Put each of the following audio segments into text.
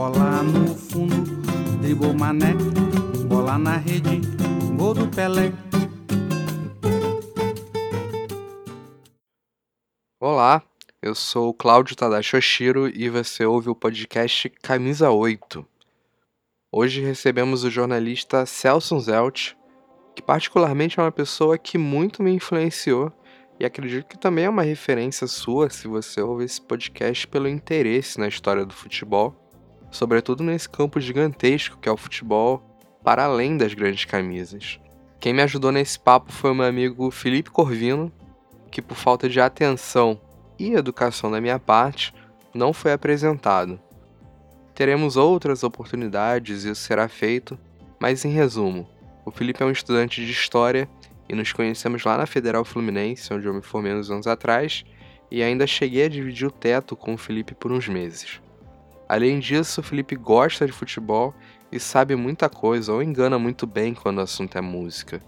Bola no fundo, dribou mané. Bola na rede, gol do Pelé. Olá, eu sou Cláudio Tadashi Oshiro e você ouve o podcast Camisa 8. Hoje recebemos o jornalista Celso Zelt, que particularmente é uma pessoa que muito me influenciou e acredito que também é uma referência sua se você ouve esse podcast pelo interesse na história do futebol, sobretudo nesse campo gigantesco que é o futebol para além das grandes camisas. Quem me ajudou nesse papo foi o meu amigo Felipe Corvino, que por falta de atenção e educação da minha parte, não foi apresentado. Teremos outras oportunidades e isso será feito, mas em resumo, o Felipe é um estudante de história e nos conhecemos lá na Federal Fluminense, onde eu me formei uns anos atrás, e ainda cheguei a dividir o teto com o Felipe por uns meses. Além disso, o Felipe gosta de futebol e sabe muita coisa, ou engana muito bem quando o assunto é música.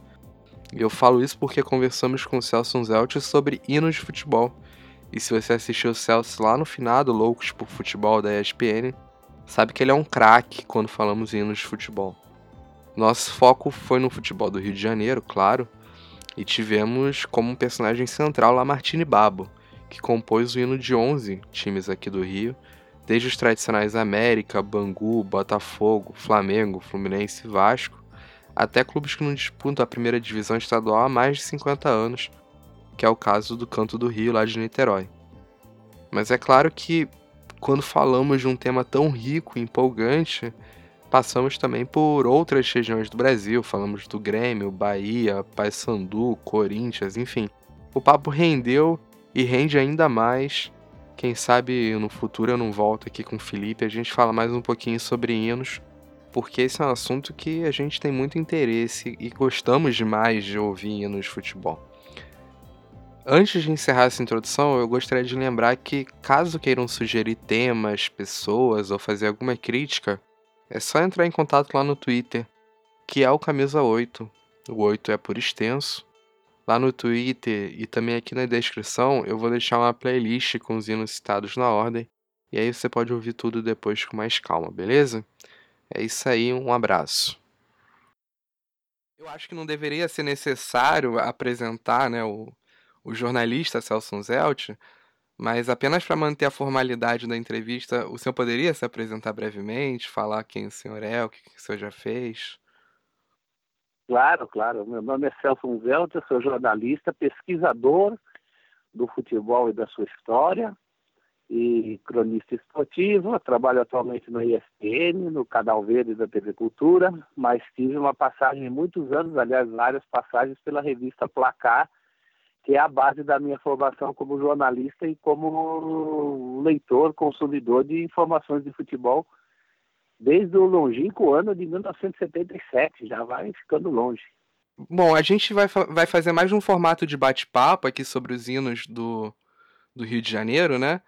E eu falo isso porque conversamos com o Celso Zelt sobre hinos de futebol. E se você assistiu o Celso lá no finado Loucos por Futebol da ESPN, sabe que ele é um craque quando falamos em hinos de futebol. Nosso foco foi no futebol do Rio de Janeiro, claro, e tivemos como personagem central Lamartine Babo, que compôs o hino de 11 times aqui do Rio, desde os tradicionais América, Bangu, Botafogo, Flamengo, Fluminense e Vasco, até clubes que não disputam a primeira divisão estadual há mais de 50 anos, que é o caso do Canto do Rio, lá de Niterói. Mas é claro que, quando falamos de um tema tão rico e empolgante, passamos também por outras regiões do Brasil, falamos do Grêmio, Bahia, Paysandu, Corinthians, enfim. O papo rendeu e rende ainda mais. Quem sabe no futuro eu não volto aqui com o Felipe, a gente fala mais um pouquinho sobre hinos, porque esse é um assunto que a gente tem muito interesse e gostamos demais de ouvir hinos de futebol. Antes de encerrar essa introdução, eu gostaria de lembrar que, caso queiram sugerir temas, pessoas ou fazer alguma crítica, é só entrar em contato lá no Twitter, que é o Camisa 8. O 8 é por extenso. Lá no Twitter e também aqui na descrição eu vou deixar uma playlist com os hinos citados na ordem. E aí você pode ouvir tudo depois com mais calma, beleza? É isso aí, um abraço. Eu acho que não deveria ser necessário apresentar né, o, o jornalista Celso Zelt, mas apenas para manter a formalidade da entrevista, o senhor poderia se apresentar brevemente, falar quem o senhor é, o que o senhor já fez? Claro, claro. Meu nome é Celso Zelt, eu sou jornalista, pesquisador do futebol e da sua história e cronista esportivo. Trabalho atualmente no ESPN, no Canal Verde da TV Cultura, mas tive uma passagem muitos anos, aliás, várias passagens pela revista Placar, que é a base da minha formação como jornalista e como leitor, consumidor de informações de futebol desde o longínquo ano de 1977, já vai ficando longe. Bom, a gente vai, vai fazer mais um formato de bate-papo aqui sobre os hinos do, do Rio de Janeiro, né?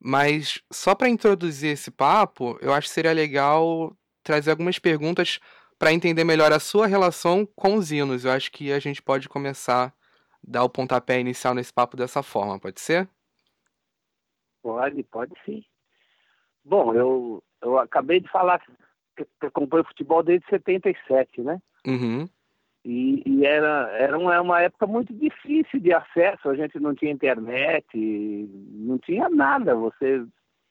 Mas só para introduzir esse papo, eu acho que seria legal trazer algumas perguntas para entender melhor a sua relação com os hinos. Eu acho que a gente pode começar dar o pontapé inicial nesse papo dessa forma, pode ser? Pode, pode sim. Bom, eu, eu acabei de falar que eu acompanho futebol desde 77, né? Uhum. E, e, era, era uma, uma época muito difícil de acesso, a gente não tinha internet, não tinha nada. Você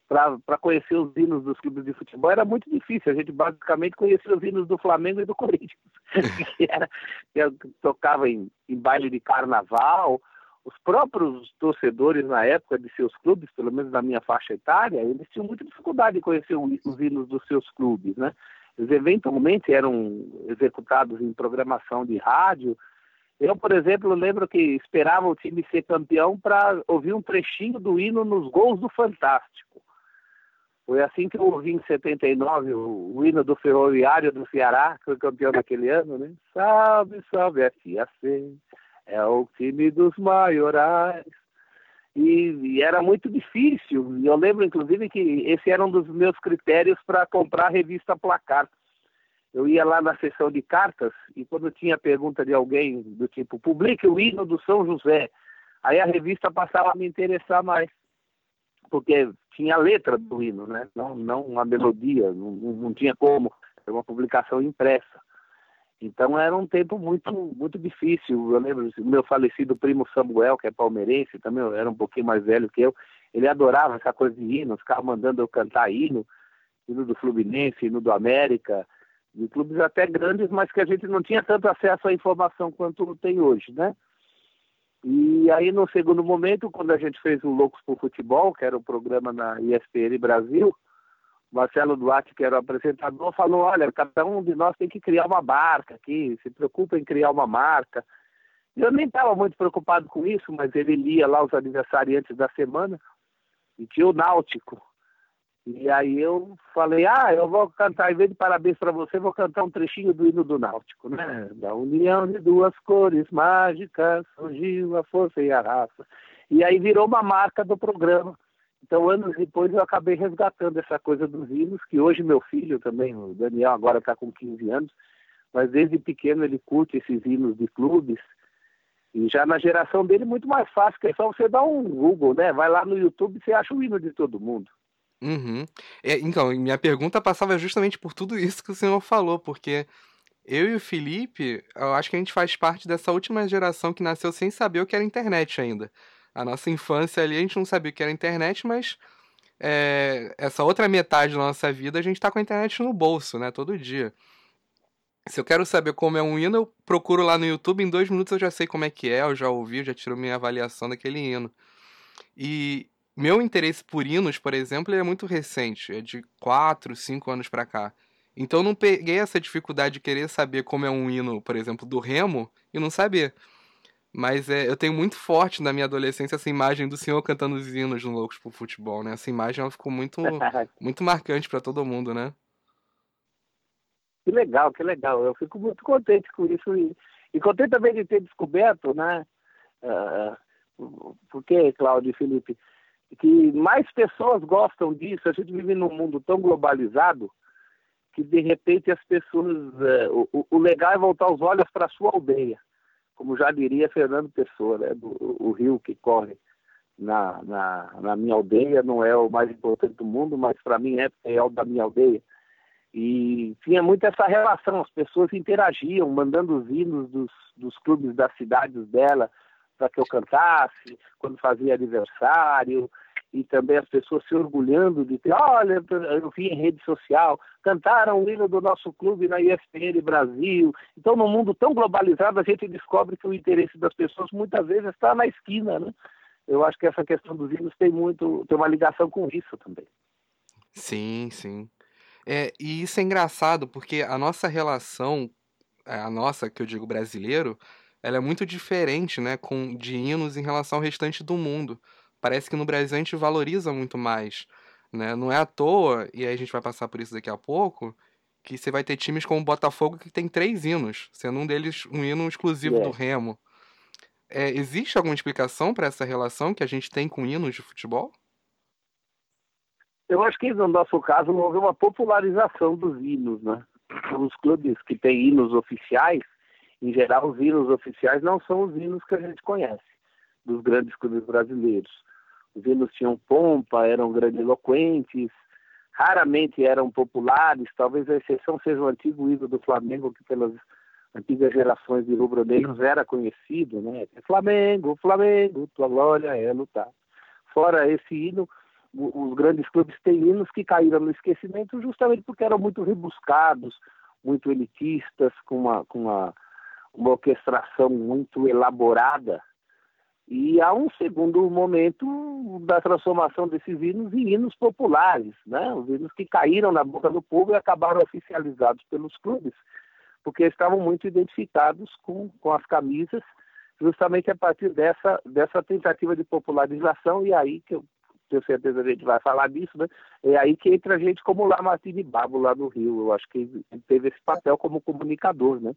para conhecer os hinos dos clubes de futebol era muito difícil. A gente basicamente conhecia os hinos do Flamengo e do Corinthians, que, era, que tocava em, em baile de carnaval. Os próprios torcedores na época de seus clubes, pelo menos na minha faixa etária, eles tinham muita dificuldade de conhecer os hinos dos seus clubes, né? Eles eventualmente eram executados em programação de rádio. Eu, por exemplo, lembro que esperava o time ser campeão para ouvir um trechinho do hino nos gols do Fantástico Foi assim que eu ouvi em 79 o, o hino do Ferroviário do Ceará, que foi campeão daquele ano, né? Salve, salve FAC, é o time dos maiorais. E, e, era muito difícil. Eu lembro, inclusive, que esse era um dos meus critérios para comprar a revista Placar. Eu ia lá na sessão de cartas e quando tinha pergunta de alguém do tipo, publique o hino do São José, aí a revista passava a me interessar mais porque tinha a letra do hino, né? não, não uma melodia, não, não tinha como, era uma publicação impressa. Então era um tempo muito muito difícil. Eu lembro do meu falecido primo Samuel, que é palmeirense, também era um pouquinho mais velho que eu. Ele adorava essa coisa de hino, ficava mandando eu cantar hino, hino do Fluminense, hino do América, de clubes até grandes, mas que a gente não tinha tanto acesso à informação quanto tem hoje, né? E aí, no segundo momento, quando a gente fez o Loucos por Futebol, que era um programa na ESPN Brasil, Marcelo Duarte, que era o apresentador, falou: olha, cada um de nós tem que criar uma marca aqui, se preocupa em criar uma marca. Eu nem estava muito preocupado com isso, mas ele lia lá os aniversariantes da semana e tinha o Náutico. E aí eu falei, ah, eu vou cantar, em vez de parabéns para você, vou cantar um trechinho do hino do Náutico, né? Da união de duas cores mágicas, surgiu a força e a raça. E aí virou uma marca do programa. Então, anos depois, eu acabei resgatando essa coisa dos hinos, que hoje meu filho também, o Daniel, agora está com 15 anos, mas desde pequeno ele curte esses hinos de clubes. E já na geração dele, muito mais fácil, que é só você dar um Google, né? Vai lá no YouTube e você acha o hino de todo mundo. Uhum. É, então, minha pergunta passava justamente por tudo isso que o senhor falou, porque eu e o Felipe, eu acho que a gente faz parte dessa última geração que nasceu sem saber o que era internet ainda. A nossa infância ali, a gente não sabia o que era internet, mas é, essa outra metade da nossa vida, a gente tá com a internet no bolso, né? Todo dia. Se eu quero saber como é um hino, eu procuro lá no YouTube, em dois minutos eu já sei como é que é, eu já ouvi, já tiro minha avaliação daquele hino. E, meu interesse por hinos, por exemplo, é muito recente, é de 4, 5 anos para cá. Então eu não peguei essa dificuldade de querer saber como é um hino, por exemplo, do Remo e não saber. Mas é, eu tenho muito forte na minha adolescência essa imagem do senhor cantando os hinos no Loucos pro Futebol, né? Essa imagem ela ficou muito, muito marcante para todo mundo, né? Que legal, que legal. Eu fico muito contente com isso e, e contente também de ter descoberto, né? Uh, porque, Cláudio e Felipe, que mais pessoas gostam disso. A gente vive num mundo tão globalizado que de repente as pessoas. É, o, o, legal é voltar os olhos para a sua aldeia, como já diria Fernando Pessoa, né? Do, o rio que corre na, na, na, minha aldeia não é o mais importante do mundo, mas para mim é, é o da minha aldeia. E tinha muito essa relação, as pessoas interagiam, mandando os hinos dos, dos clubes das cidades dela, para que eu cantasse, quando fazia aniversário, e também as pessoas se orgulhando de ter, olha, eu vi em rede social, cantaram o hino do nosso clube na ESPN Brasil. Então, num mundo tão globalizado, a gente descobre que o interesse das pessoas muitas vezes está na esquina, né? Eu acho que essa questão dos hinos tem muito, tem uma ligação com isso também. Sim, sim. É, e isso é engraçado, porque a nossa relação, é, a nossa, que eu digo brasileiro, ela é muito diferente, né, com de hinos em relação ao restante do mundo. Parece que no Brasil a gente valoriza muito mais, né? Não é à toa, e aí a gente vai passar por isso daqui a pouco, que você vai ter times como o Botafogo que tem três hinos, sendo um deles um hino exclusivo do Remo. É, existe alguma explicação para essa relação que a gente tem com hinos de futebol? Eu acho que no nosso caso houve uma popularização dos hinos, né? Os clubes que têm hinos oficiais em geral, os hinos oficiais não são os hinos que a gente conhece dos grandes clubes brasileiros. Os hinos tinham pompa, eram grandiloquentes, raramente eram populares, talvez a exceção seja o antigo hino do Flamengo, que pelas antigas gerações de rubro-negros era conhecido, né? Flamengo, Flamengo, tua glória é lutar. Fora esse hino, os grandes clubes têm hinos que caíram no esquecimento justamente porque eram muito rebuscados, muito elitistas, com uma, com uma uma orquestração muito elaborada. E há um segundo momento da transformação desses hinos em hinos populares, né? os hinos que caíram na boca do povo e acabaram oficializados pelos clubes, porque estavam muito identificados com, com as camisas, justamente a partir dessa, dessa tentativa de popularização, e aí que eu tenho certeza que a gente vai falar disso, né? É aí que entra gente como o Lamartine Babo lá no Rio. Eu acho que teve esse papel como comunicador, né?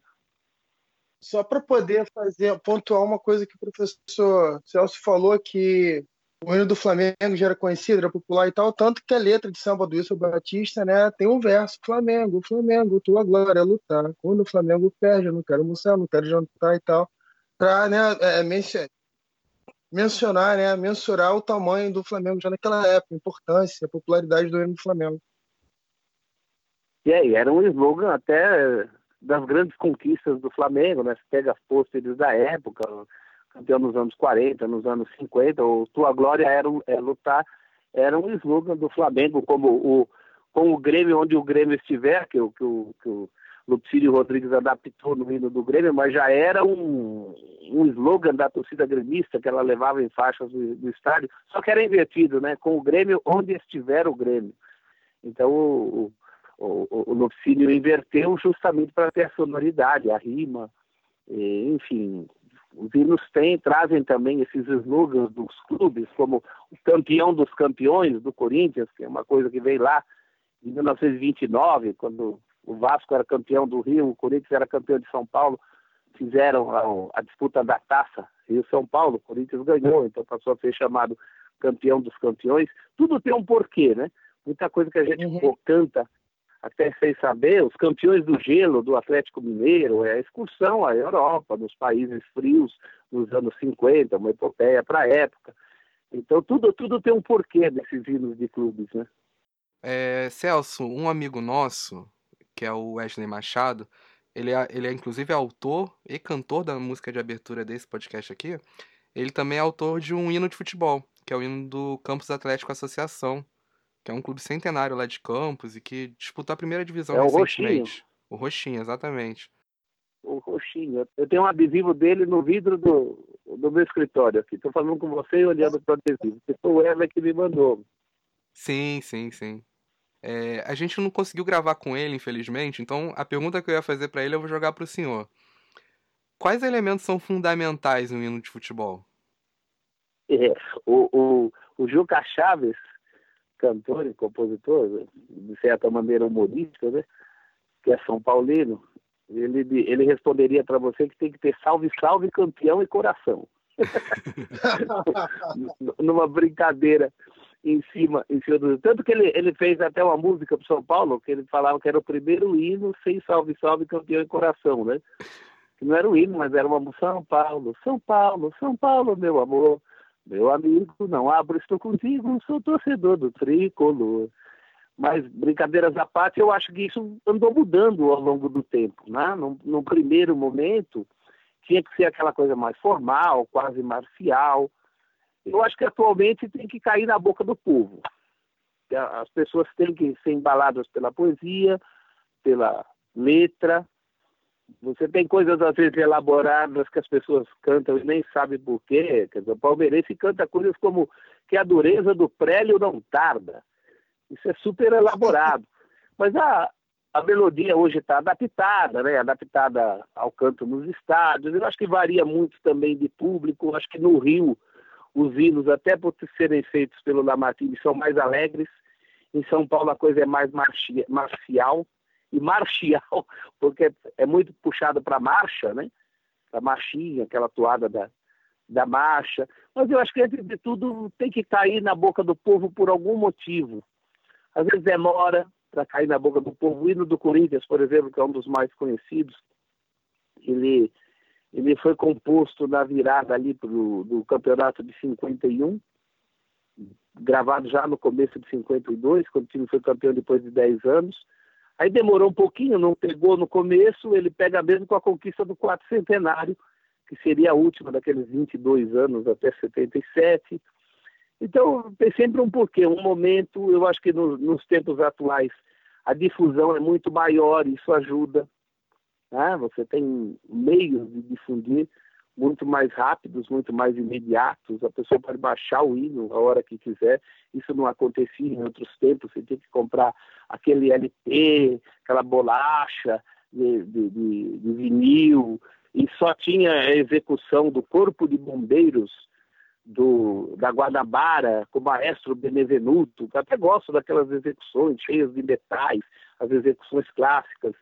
Só para poder fazer pontuar uma coisa que o professor Celso falou que o hino do Flamengo já era conhecido, era popular e tal, tanto que a letra de samba do Wilson Batista, né, tem um verso, Flamengo, Flamengo, tua glória é lutar, quando o Flamengo perde, eu não quero almoçar, não quero jantar e tal, para né, é, mencionar, né, mensurar o tamanho do Flamengo já naquela época, a importância, a popularidade do hino do Flamengo. E aí, era um slogan até das grandes conquistas do Flamengo, né, você pega as pôsteres da época, campeão nos anos 40, nos anos 50, o Tua Glória era é, lutar, era um slogan do Flamengo, como o, com o Grêmio, onde o Grêmio estiver, que, que, o, que o Lupicínio Rodrigues adaptou no hino do Grêmio, mas já era um, um slogan da torcida gremista que ela levava em faixas do, do estádio, só que era invertido, né? Com o Grêmio, onde estiver o Grêmio. Então o, o, o, inverteu justamente para ter a sonoridade, a rima, e, enfim, os hinos têm, trazem também esses slogans dos clubes, como o campeão dos campeões do Corinthians, que é uma coisa que veio lá em 1929, quando o Vasco era campeão do Rio, o Corinthians era campeão de São Paulo, fizeram a, a disputa da taça Rio-São Paulo, o Corinthians ganhou, então passou a ser chamado campeão dos campeões. Tudo tem um porquê, né? Muita coisa que a gente uhum. canta até sem saber, os campeões do gelo do Atlético Mineiro, é a excursão à Europa, nos países frios, nos anos 50, uma epopeia para a época. Então, tudo, tudo tem um porquê desses hinos de clubes, né? É, Celso, um amigo nosso, que é o Wesley Machado, ele é, ele é inclusive autor e cantor da música de abertura desse podcast aqui. Ele também é autor de um hino de futebol, que é o hino do Campos Atlético Associação, que é um clube centenário lá de Campos e que disputou a primeira divisão é recentemente. O Roxinho. O Roxinho, exatamente. O Roxinho. Eu tenho um adesivo dele no vidro do, do meu escritório aqui. Estou falando com você e olhando para o adesivo. Foi o Eva que me mandou. Sim, sim, sim. É, a gente não conseguiu gravar com ele, infelizmente, então a pergunta que eu ia fazer para ele eu vou jogar para o senhor. Quais elementos são fundamentais no hino de futebol? É, o, o, o Juca Chaves cantor e compositor, de certa maneira humorístico, né? que é São Paulino, ele, ele responderia para você que tem que ter salve, salve, campeão e coração. Numa brincadeira em cima, em cima do... Tanto que ele, ele fez até uma música para São Paulo, que ele falava que era o primeiro hino sem salve, salve, campeão e coração, né? Que não era um hino, mas era uma São Paulo, São Paulo, São Paulo, meu amor. Meu amigo, não abro, estou contigo, sou torcedor do tricolor. Mas, brincadeiras à parte, eu acho que isso andou mudando ao longo do tempo. Né? No, no primeiro momento, tinha que ser aquela coisa mais formal, quase marcial. Eu acho que atualmente tem que cair na boca do povo. As pessoas têm que ser embaladas pela poesia, pela letra, você tem coisas às vezes elaboradas que as pessoas cantam e nem sabem por quê. Quer dizer, o palmeirense canta coisas como que a dureza do prélio não tarda. Isso é super elaborado. Mas a, a melodia hoje está adaptada, né? adaptada ao canto nos estádios. Eu acho que varia muito também de público. Eu acho que no Rio os hinos, até por serem feitos pelo Lamartine, são mais alegres. Em São Paulo a coisa é mais marcial e marcial, porque é muito puxado para marcha, né? A marchinha, aquela toada da, da marcha. Mas eu acho que, antes de tudo, tem que cair na boca do povo por algum motivo. Às vezes demora para cair na boca do povo. O hino do Corinthians, por exemplo, que é um dos mais conhecidos, ele, ele foi composto na virada ali pro, do campeonato de 51, gravado já no começo de 52, quando o time foi campeão depois de 10 anos. Aí demorou um pouquinho, não pegou no começo, ele pega mesmo com a conquista do quarto centenário, que seria a última daqueles 22 anos até 77. Então, tem sempre um porquê, um momento, eu acho que no, nos tempos atuais a difusão é muito maior, isso ajuda. Né? Você tem meios de difundir muito mais rápidos, muito mais imediatos. A pessoa pode baixar o hino a hora que quiser. Isso não acontecia em outros tempos. Você tinha que comprar aquele LP, aquela bolacha de, de, de, de vinil, e só tinha a execução do Corpo de Bombeiros do, da Guanabara, com o maestro Benevenuto, que até gosto daquelas execuções cheias de metais, as execuções clássicas,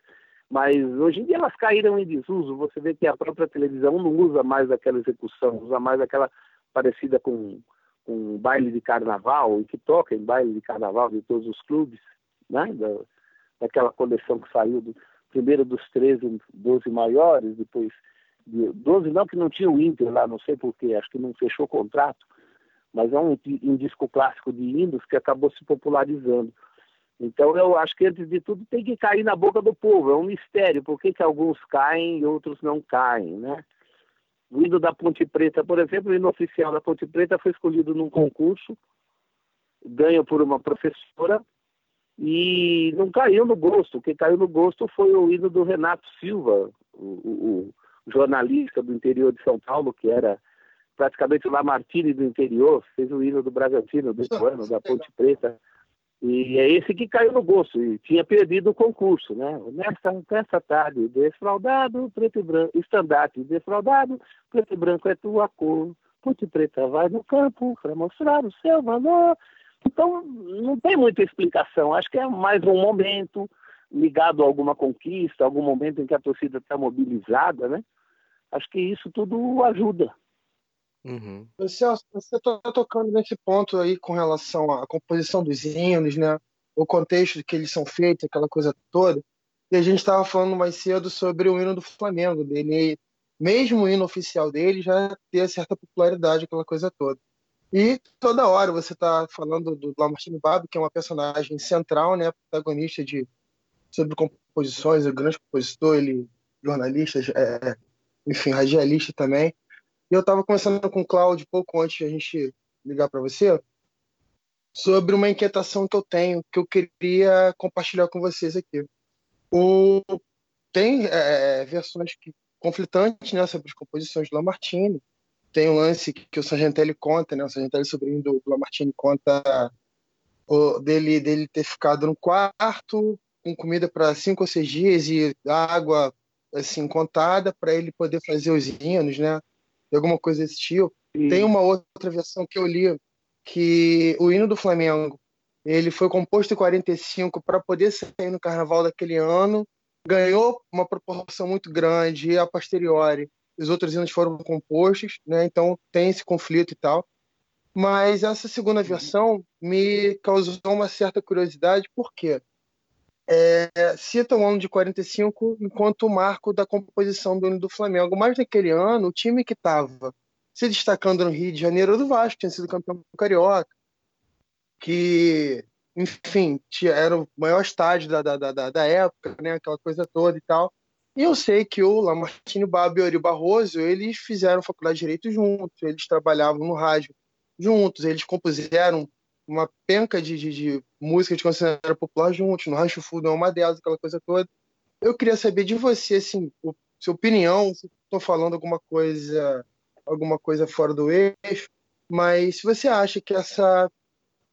mas hoje em dia elas caíram em desuso. Você vê que a própria televisão não usa mais aquela execução, usa mais aquela parecida com, com baile de carnaval, e que toca em baile de carnaval de todos os clubes, né? Da, daquela coleção que saiu do, primeiro dos 13, 12 maiores, depois 12 não, que não tinha o Inter lá, não sei porquê, acho que não fechou contrato, mas é um, um disco clássico de hinos que acabou se popularizando. Então eu acho que antes de tudo tem que cair na boca do povo, é um mistério, por que, que alguns caem e outros não caem, né? O hino da Ponte Preta, por exemplo, o hino oficial da Ponte Preta foi escolhido num concurso, ganho por uma professora, e não caiu no gosto. O que caiu no gosto foi o hino do Renato Silva, o, o, jornalista do interior de São Paulo, que era praticamente o Lamartine do interior, fez o hino do Bragantino, do Ituano, da Ponte Preta. E é esse que caiu no gosto, e tinha perdido o concurso, né? Nessa, nessa tarde, defraudado, preto e branco, estandarte defraudado, preto e branco é tua cor. Ponte Preta vai no campo para mostrar o seu valor. Então, não tem muita explicação. Acho que é mais um momento, ligado a alguma conquista, algum momento em que a torcida está mobilizada, né? Acho que isso tudo ajuda. Uhum. Celso, você está tocando nesse ponto aí com relação à composição dos hinos, né? O contexto que eles são feitos, aquela coisa toda. E a gente estava falando mais cedo sobre o hino do Flamengo, dele, mesmo o hino oficial dele já ter certa popularidade, aquela coisa toda. E toda hora você está falando do Lamartine Babo, que é uma personagem central, né, protagonista de sobre composições, é um grande compositor, ele jornalista, é, enfim, radialista também. E eu estava conversando com o Cláudio pouco antes de a gente ligar para você sobre uma inquietação que eu tenho, que eu queria compartilhar com vocês aqui. O, tem é, versões que, conflitantes né, sobre as composições de Lamartine. Tem um lance que, que o Sargentelli conta, né, o Sargentelli, sobrinho do, do Lamartine, conta o, dele, dele ter ficado no quarto com comida para cinco ou seis dias e água assim contada para ele poder fazer os hinos, né? Alguma coisa desse tipo. Sim. Tem uma outra versão que eu li que o hino do Flamengo ele foi composto em 45 para poder sair no Carnaval daquele ano, ganhou uma proporção muito grande e a posteriori os outros hinos foram compostos, né? Então tem esse conflito e tal. Mas essa segunda versão me causou uma certa curiosidade, por quê? É, cita o ano de 45 enquanto o marco da composição do do Flamengo. Mas naquele ano, o time que estava se destacando no Rio de Janeiro era o Vasco, tinha sido campeão carioca, que, enfim, era o maior estádio da, da, da, da época, né, aquela coisa toda e tal. E eu sei que o Lamartine Babo e o Ori Barroso, eles fizeram faculdade de Direito juntos, eles trabalhavam no rádio juntos, eles compuseram uma penca de, de, de música de consideração popular juntos, no Rancho Fundo é uma delas, aquela coisa toda. Eu queria saber de você, assim, o, sua opinião, se estou falando alguma coisa, alguma coisa fora do eixo, mas se você acha que essa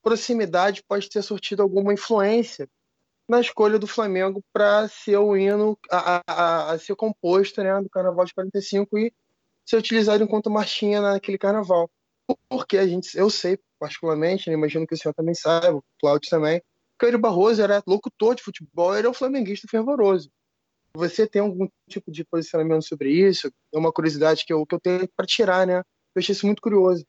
proximidade pode ter surtido alguma influência na escolha do Flamengo para ser o hino a, a, a, ser composto né, do Carnaval de 45 e ser utilizado enquanto marchinha naquele Carnaval. Porque a gente, eu sei particularmente, né, imagino que o senhor também saiba, o Cláudio também, Caio Barroso era locutor de futebol, era um flamenguista fervoroso. Você tem algum tipo de posicionamento sobre isso? É uma curiosidade que eu, que eu tenho para tirar, né? Eu achei isso muito curioso.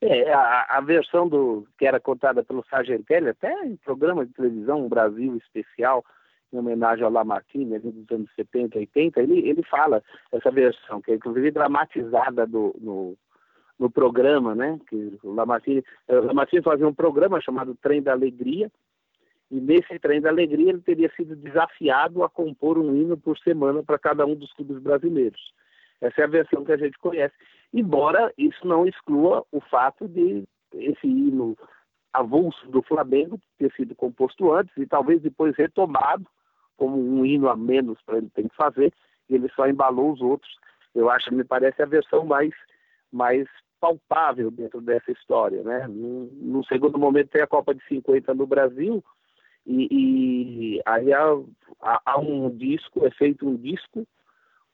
É, a, a, versão do que era contada pelo Sargentelli, até em programa de televisão, um Brasil especial, em homenagem ao Lamartine, dos anos 70, 80, ele, ele fala essa versão, que é inclusive dramatizada do, no, no programa, né? Que o Lamartine, o Lamartine fazia um programa chamado Trem da Alegria, e nesse Trem da Alegria ele teria sido desafiado a compor um hino por semana para cada um dos clubes brasileiros. Essa é a versão que a gente conhece. Embora isso não exclua o fato de esse hino avulso do Flamengo ter sido composto antes e talvez depois retomado como um hino a menos para ele ter que fazer, ele só embalou os outros. Eu acho, me parece a versão mais mais palpável dentro dessa história. Né? No, segundo momento tem a Copa de 50 no Brasil e, e aí há, há, um disco, é feito um disco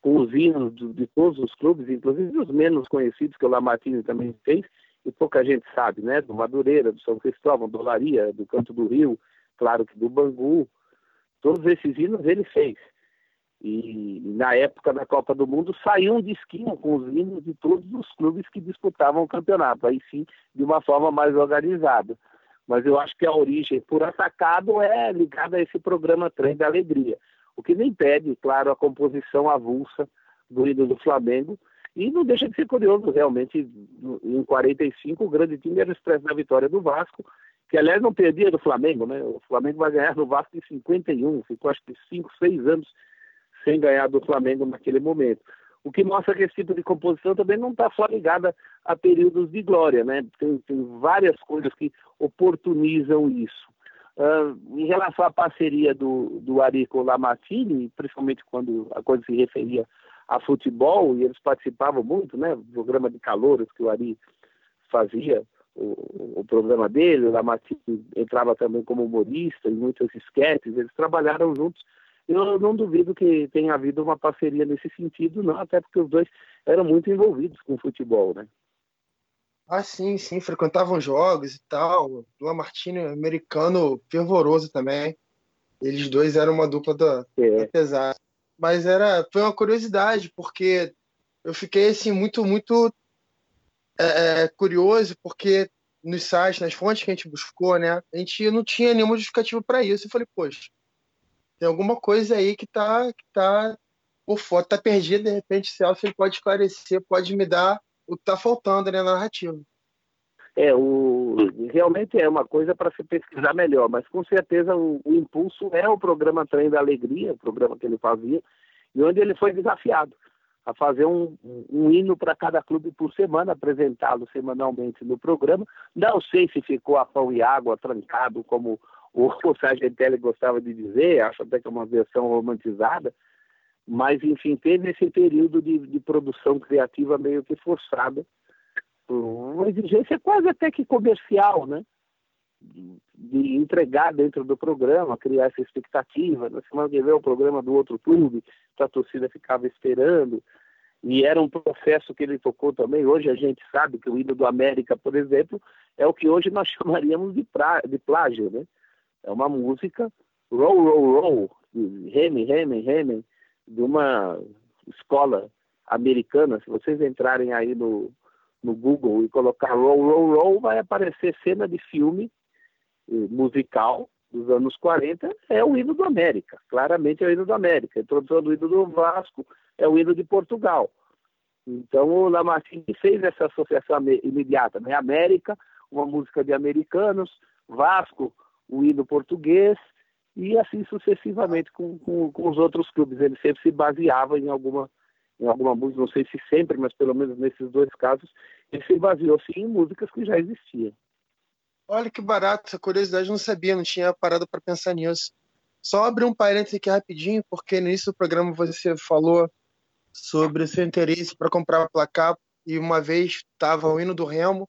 com os hinos de, de, todos os clubes, inclusive os menos conhecidos, que o Lamartine também fez, e pouca gente sabe, né? Do Madureira, do São Cristóvão, do Olaria, do Canto do Rio, claro que do Bangu. Todos esses hinos ele fez. E na época da Copa do Mundo saiu um disquinho com os hinos de todos os clubes que disputavam o campeonato, aí sim de uma forma mais organizada. Mas eu acho que a origem por atacado é ligada a esse programa Trem da Alegria, o que não impede, claro, a composição avulsa do hino do Flamengo. E não deixa de ser curioso, realmente, em 45 o grande time era o Expresso da Vitória do Vasco, que aliás não perdia do Flamengo, né? O Flamengo vai ganhar do Vasco em 51, ficou acho que 5, 6 anos sem ganhar do Flamengo naquele momento. O que mostra que esse tipo de composição também não está só ligada a períodos de glória, né? Tem, tem várias coisas que oportunizam isso. Uh, em relação à parceria do, do Ari com o Lamartine, principalmente quando a coisa se referia a futebol, e eles participavam muito, né? O programa de calouros que o Ari fazia, o, o programa dele, o Lamartine entrava também como humorista em muitos esquetes, eles trabalharam juntos eu não duvido que tenha havido uma parceria nesse sentido, não, até porque os dois eram muito envolvidos com o futebol, né? Ah, sim, sim, frequentavam jogos e tal. O Lamartine, americano fervoroso também. Eles dois eram uma dupla da, é. da pesada. Mas era, foi uma curiosidade, porque eu fiquei assim muito, muito é, é curioso, porque nos sites, nas fontes que a gente buscou, né, a gente não tinha nenhuma justificativa para isso. Eu falei, poxa, tem alguma coisa aí que tá, que tá por fora, tá perdida, de repente, Celso ele pode esclarecer, pode me dar o que tá faltando né, na narrativa. É, o, realmente é uma coisa para se pesquisar melhor, mas com certeza o, o, impulso é o programa Trem da Alegria, o programa que ele fazia, e onde ele foi desafiado a fazer um, um hino para cada clube por semana, apresentá-lo semanalmente no programa. Não sei se ficou a pão e água trancado como o, o Sargentelli gostava de dizer, acho até que é uma versão romantizada, mas, enfim, teve esse período de, de produção criativa meio que forçada, uma exigência quase até que comercial, né? De, de entregar dentro do programa, criar essa expectativa. Na semana que vem o programa do outro clube, a torcida ficava esperando. E era um processo que ele tocou também. Hoje a gente sabe que o hino do América, por exemplo, é o que hoje nós chamaríamos de, pra, de plágio, né? É uma música roll, roll, roll, reme, reme, reme, de uma escola americana. Se vocês entrarem aí no, no Google e colocar roll, roll, roll, vai aparecer cena de filme eh, musical dos anos 40, é o hino do América. Claramente é o hino do América. A introdução do hino do Vasco é o hino de Portugal. Então o Lamartine fez essa associação imediata, né? América, uma música de americanos, Vasco, o hino português e assim sucessivamente com, com, com, os outros clubes. Ele sempre se baseava em alguma, em alguma música, não sei se sempre, mas pelo menos nesses dois casos, ele se baseou sim em músicas que já existiam. Olha que barato, essa curiosidade não sabia, não tinha parado para pensar nisso. Só abrir um parênteses aqui rapidinho, porque no início do programa você falou sobre o seu interesse para comprar placar e uma vez estava o hino do Remo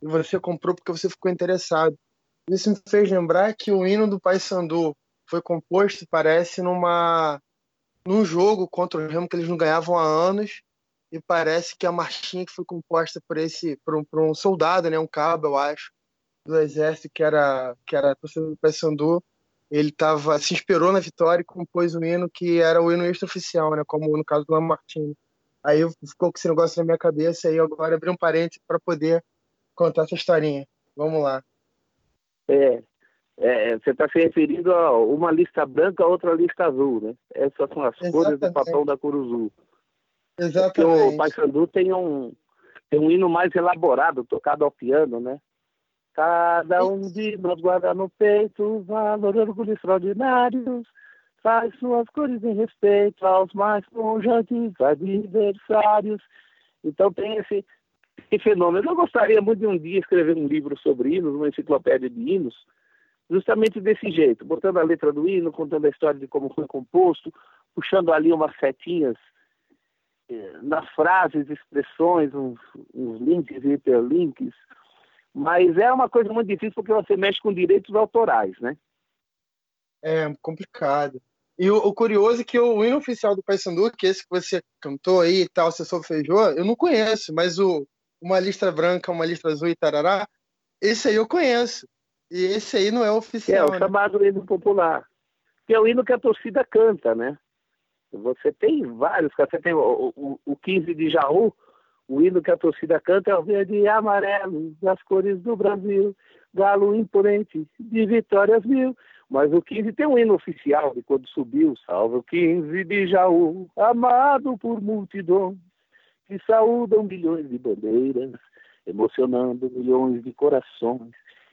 e você comprou porque você ficou interessado. Isso me fez lembrar que o hino do Paysandu foi composto, parece, numa num jogo contra o Remo que eles não ganhavam há anos e parece que a marchinha que foi composta por esse por um, por um soldado, né, um cabo, eu acho, do exército que era que era torcedor do Paysandu, ele tava se inspirou na vitória e compôs um hino que era o hino extraoficial, né, como no caso do Lamartine. Aí ficou com esse negócio na minha cabeça e agora abri um parênteses para poder contar essa historinha. Vamos lá. É, é, você está se referindo a uma lista branca, outra lista azul, né? Essas são as Exatamente. cores do papão da Curuzu. Exatamente. Porque o Paysandu tem um, tem um hino mais elaborado, tocado ao piano, né? Cada um de nós guarda no peito valor e orgulho extraordinários, faz suas cores em respeito aos mais conjantes adversários. Então tem esse, que fenômeno. Eu gostaria muito de um dia escrever um livro sobre hinos, uma enciclopédia de hinos, justamente desse jeito, botando a letra do hino, contando a história de como foi composto, puxando ali umas setinhas eh, nas frases, expressões, uns, uns links e hiperlinks, mas é uma coisa muito difícil porque você mexe com direitos autorais, né? É complicado. E o, o, curioso é que o hino oficial do Paysandu, que é esse que você cantou aí e tal, você solfejou, eu não conheço, mas o uma lista branca, uma lista azul e tarará, esse aí eu conheço. E esse aí não é oficial. É, o né? chamado hino popular. Que é o hino que a torcida canta, né? Você tem vários, você tem o, o, o 15 de Jaú, o hino que a torcida canta é o verde e amarelo, das cores do Brasil, galo imponente, de vitórias mil. Mas o 15 tem um hino oficial de quando subiu, salve o 15 de Jaú, amado por multidões, que saúdam milhões de bandeiras, emocionando milhões de corações.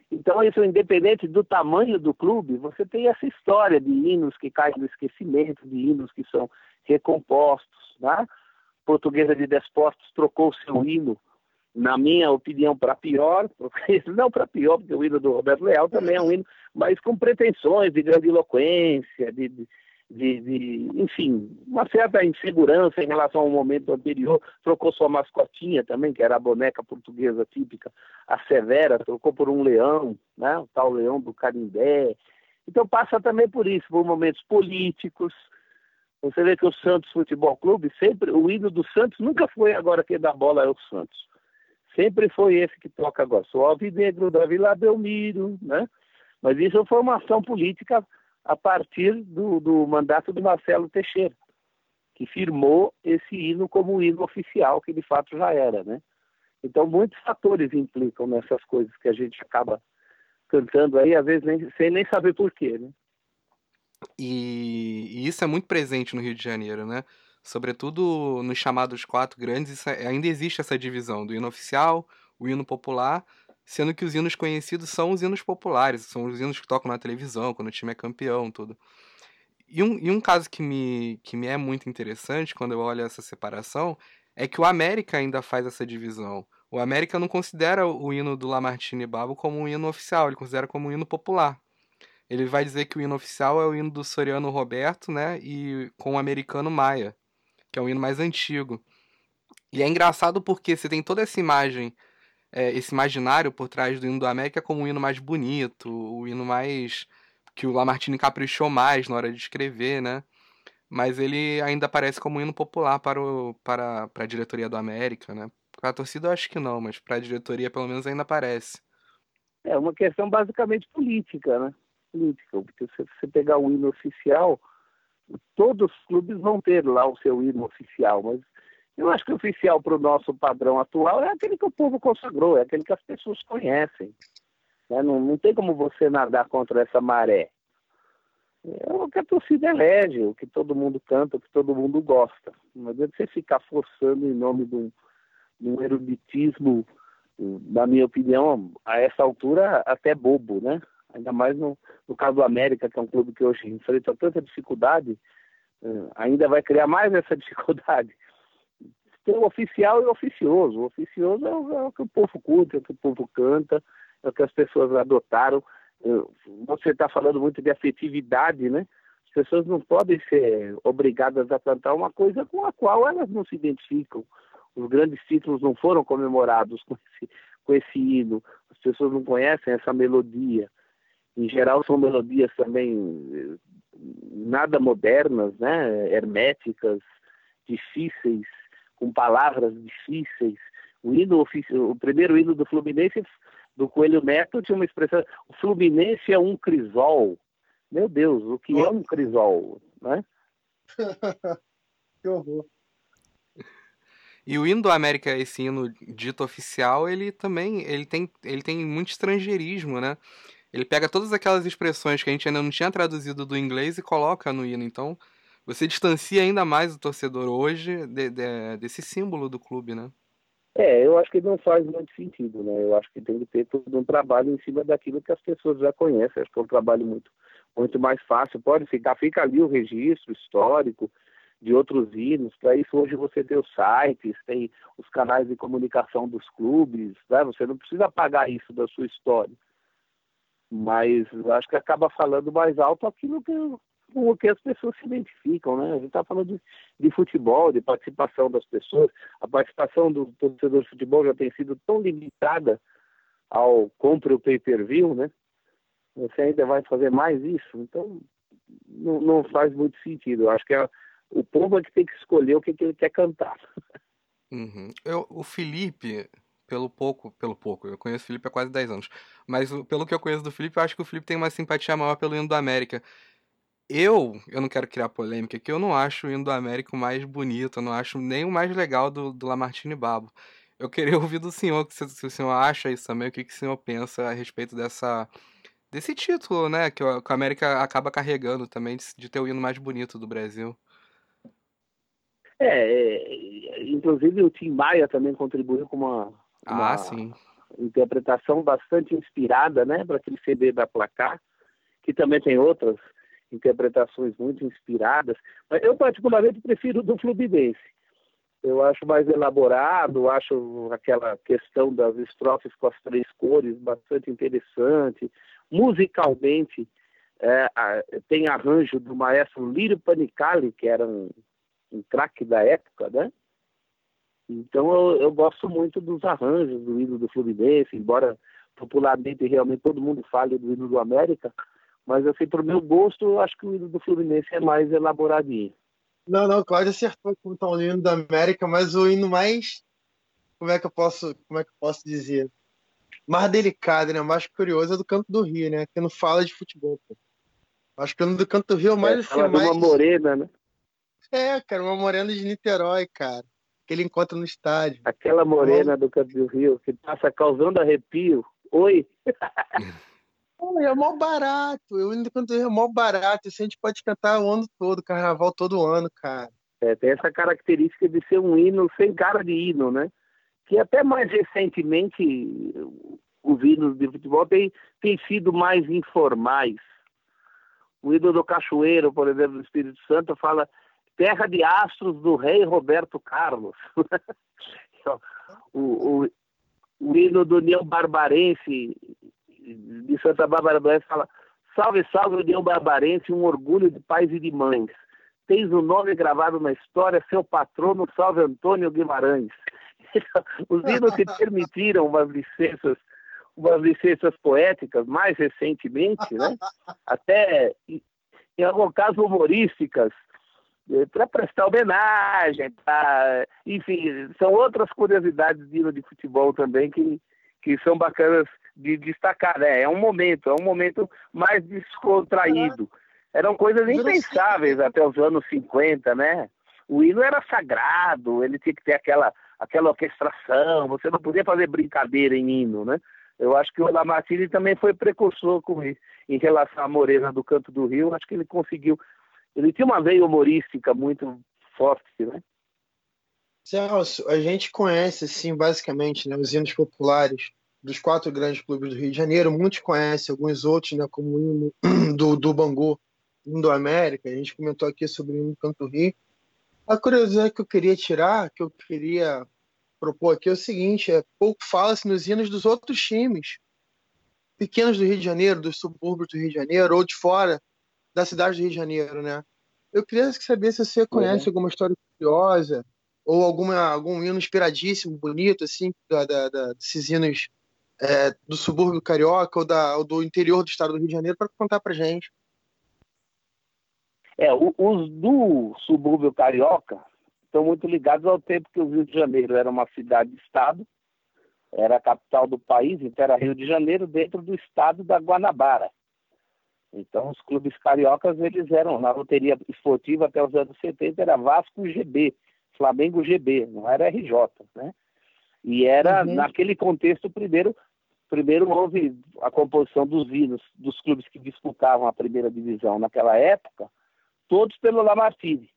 Então, isso independente do tamanho do clube, você tem essa história de hinos que caem no esquecimento, de hinos que são recompostos. Né? Portuguesa de Despostos trocou seu hino, na minha opinião, para pior, não para pior, porque o hino do Roberto Leal também é um hino, mas com pretensões de grandiloquência, de, de de, de, enfim, uma certa insegurança em relação ao momento anterior. Trocou sua mascotinha também, que era a boneca portuguesa típica, a Severa, trocou por um leão, né? o tal leão do Carimbé. Então passa também por isso, por momentos políticos. Você vê que o Santos Futebol Clube, sempre, o hino do Santos nunca foi agora quem dá bola é o Santos. Sempre foi esse que toca agora. Sou alvinegro da Vila Belmiro, né? Mas isso é uma ação política a partir do, do mandato do Marcelo Teixeira, que firmou esse hino como hino oficial, que de fato já era, né? Então, muitos fatores implicam nessas coisas que a gente acaba cantando aí, às vezes nem, sem nem saber porquê, né? E, e, isso é muito presente no Rio de Janeiro, né? Sobretudo nos chamados quatro grandes, é, ainda existe essa divisão do hino oficial, o hino popular sendo que os hinos conhecidos são os hinos populares, são os hinos que tocam na televisão, quando o time é campeão, tudo. E um, e um caso que me, que me é muito interessante quando eu olho essa separação é que o América ainda faz essa divisão. O América não considera o hino do Lamartine Babo como um hino oficial, ele considera como um hino popular. Ele vai dizer que o hino oficial é o hino do Soriano Roberto, né, e com o americano Maia, que é um hino mais antigo. E é engraçado porque você tem toda essa imagem é, esse imaginário por trás do hino do América como um hino mais bonito, o hino mais. que o Lamartine caprichou mais na hora de escrever, né? Mas ele ainda aparece como um hino popular para, o, para, para a diretoria do América, né? Para a torcida eu acho que não, mas para a diretoria pelo menos ainda aparece. É uma questão basicamente política, né? Política, porque se você pegar o hino oficial, todos os clubes vão ter lá o seu hino oficial, mas eu acho que o oficial para o nosso padrão atual é aquele que o povo consagrou, é aquele que as pessoas conhecem. Né? Não, não tem como você nadar contra essa maré. É o que a torcida elege, o que todo mundo canta, o que todo mundo gosta. Não adianta você ficar forçando em nome de um, de um eruditismo, na minha opinião, a essa altura até bobo, né? Ainda mais no, no caso do América, que é um clube que hoje enfrenta tanta dificuldade, eh, ainda vai criar mais essa dificuldade tem o oficial e o oficioso. O oficioso é o, é o, que o povo curte, é o que o povo canta, é o que as pessoas adotaram. Você está falando muito de afetividade, né? As pessoas não podem ser obrigadas a cantar uma coisa com a qual elas não se identificam. Os grandes títulos não foram comemorados com esse, com esse hino. As pessoas não conhecem essa melodia. Em geral, são melodias também eh, nada modernas, né? herméticas, difíceis com palavras difíceis. O hino o primeiro hino do Fluminense, do Coelho Neto, tinha uma expressão: o Fluminense é um crisol. Meu Deus, o que é um crisol, né? que horror. E o hino do América, esse hino dito oficial, ele também ele tem, ele tem muito estrangeirismo, né? Ele pega todas aquelas expressões que a gente ainda não tinha traduzido do inglês e coloca no hino. Então, você distancia ainda mais o torcedor hoje de, de, desse símbolo do clube, né? É, eu acho que não faz muito sentido, né? Eu acho que tem que ter todo um trabalho em cima daquilo que as pessoas já conhecem. Acho que é um trabalho muito, muito mais fácil. Pode ficar, fica ali o registro histórico de outros hinos. Para isso, hoje você tem os sites, tem os canais de comunicação dos clubes, né? Você não precisa apagar isso da sua história. Mas acho que acaba falando mais alto aquilo que com o que as pessoas se identificam, né? A gente está falando de, de, futebol, de participação das pessoas. A participação do torcedor de futebol já tem sido tão limitada ao compre o pay-per-view, né? Você ainda vai fazer mais isso. Então, não, não faz muito sentido. Eu acho que é, o povo é que tem que escolher o que, que ele quer cantar. Uhum. Eu, o Felipe, pelo pouco, pelo pouco, eu conheço o Felipe há quase 10 anos, mas pelo que eu conheço do Felipe, eu acho que o Felipe tem uma simpatia maior pelo hino do América. Eu, eu não quero criar polêmica, que eu não acho o hino do América o mais bonito, eu não acho nem o mais legal do, do Lamartine Babo. Eu queria ouvir do senhor, se, se o senhor acha isso também, o que, que o senhor pensa a respeito dessa desse título, né, que o, que o América acaba carregando também, de, de ter o hino mais bonito do Brasil. É, é, inclusive o Tim Maia também contribuiu com uma, ah, uma interpretação bastante inspirada, né, para aquele CD da Placar, que também tem outras interpretações muito inspiradas, mas eu particularmente prefiro do Fluminense. Eu acho mais elaborado, acho aquela questão das estrofes com as três cores bastante interessante. Musicalmente, é, tem arranjo do maestro Lírio Panicali, que era um, um craque da época, né? Então eu, eu, gosto muito dos arranjos do hino do Fluminense, embora popularmente realmente todo mundo fale do hino do América, mas assim, para o meu gosto, eu acho que o hino do Fluminense é mais elaboradinho. Não, não, o Cláudio acertou com o hino da América, mas o hino mais. Como é que eu posso, como é que eu posso dizer? Mais delicado, né? Mais curioso é do Canto do Rio, né? Que não fala de futebol. Pô. Acho que o do Canto do Rio é mais. É, fala assim, mais... uma morena, né? É, cara, uma morena de Niterói, cara. Que ele encontra no estádio. Aquela morena do Canto do Rio que passa causando arrepio. Oi! é mó barato. Eu ainda quando é mó barato. Isso a gente pode cantar o ano todo, carnaval todo ano, cara. É, tem essa característica de ser um hino sem cara de hino, né? Que até mais recentemente os hinos de futebol têm, têm sido mais informais. O hino do Cachoeiro, por exemplo, do Espírito Santo, fala terra de astros do rei Roberto Carlos. o, o, o hino do União Barbarense de Santa Bárbara do Oeste fala: Salve, salve, União Barbarense, um orgulho de pais e de mães. Tens o nome gravado na história, seu patrono, salve Antônio Guimarães. Os hinos se permitiram umas licenças, umas licenças poéticas mais recentemente, né? até em algum caso humorísticas, eh, para prestar homenagem, pra, enfim, são outras curiosidades de hino de futebol também que, que são bacanas de destacar, né? É um momento, é um momento mais descontraído. Eram coisas impensáveis até os anos 50, né? O hino era sagrado, ele tinha que ter aquela, aquela orquestração, você não podia fazer brincadeira em hino, né? Eu acho que o Lamartine também foi precursor com isso. Em relação à Morena do Canto do Rio, acho que ele conseguiu. Ele tinha uma veia humorística muito forte, né? Celso, a gente conhece, assim, basicamente, né, os hinos populares dos quatro grandes clubes do Rio de Janeiro, muitos conhecem, alguns outros, né, como o hino do, do Bangu, hino do América, a gente comentou aqui sobre o hino do Canto Rio. A curiosidade que eu queria tirar, que eu queria propor aqui é o seguinte, é pouco fala-se nos hinos dos outros times, pequenos do Rio de Janeiro, dos subúrbios do Rio de Janeiro, ou de fora da cidade do Rio de Janeiro, né? Eu queria saber se você conhece uhum. alguma história curiosa, ou alguma, algum hino inspiradíssimo, bonito, assim, da, da, da desses hinos é, do subúrbio carioca ou, da, ou do interior do estado do Rio de Janeiro para contar para gente. É, os do subúrbio carioca estão muito ligados ao tempo que o Rio de Janeiro era uma cidade-estado, era a capital do país, então era Rio de Janeiro dentro do estado da Guanabara. Então os clubes cariocas eles eram na loteria esportiva até os anos 70 era Vasco GB, Flamengo GB, não era RJ, né? E era uhum. naquele contexto primeiro primeiro houve a composição dos hinos dos clubes que disputavam a primeira divisão naquela época, todos pelo Lamartine.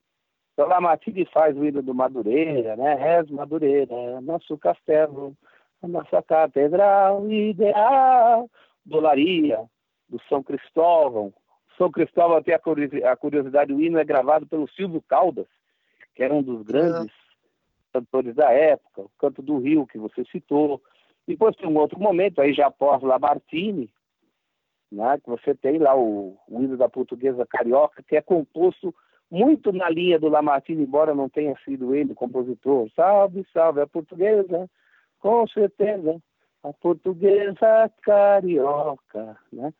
Então, Lamartine faz o hino do Madureira, né? Res Madureira, nosso castelo, a nossa catedral ideal, Dolaria, do São Cristóvão. São Cristóvão tem a curiosidade, o hino é gravado pelo Silvio Caldas, que era um dos grandes cantores da época, o Canto do Rio, que você citou. Depois tem um outro momento, aí já após Lamartine, né, que você tem lá o, o hino da portuguesa carioca, que é composto muito na linha do Lamartine, embora não tenha sido ele o compositor. Salve, salve a portuguesa, com certeza, a portuguesa carioca, né?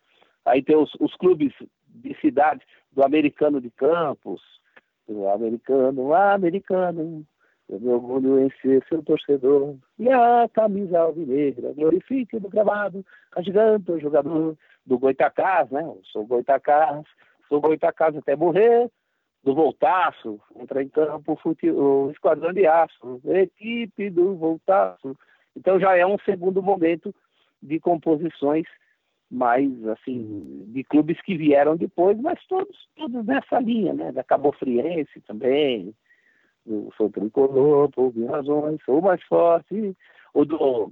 Aí tem os, os clubes de cidades, do americano de Campos, do americano, americano, eu me orgulho em ser seu torcedor. E a camisa alvinegra, glorifique no gravado, castigando o jogador do Goitacás, né? Eu sou Goitacás, sou Goitacás até morrer, do Voltaço, entra em campo o Esquadrão de Aço, equipe do Voltaço. Então já é um segundo momento de composições mais, assim, de clubes que vieram depois, mas todos, todos nessa linha, né? Da Cabo Friense também, eu sou tricolor, por mil razões, sou mais forte. O do,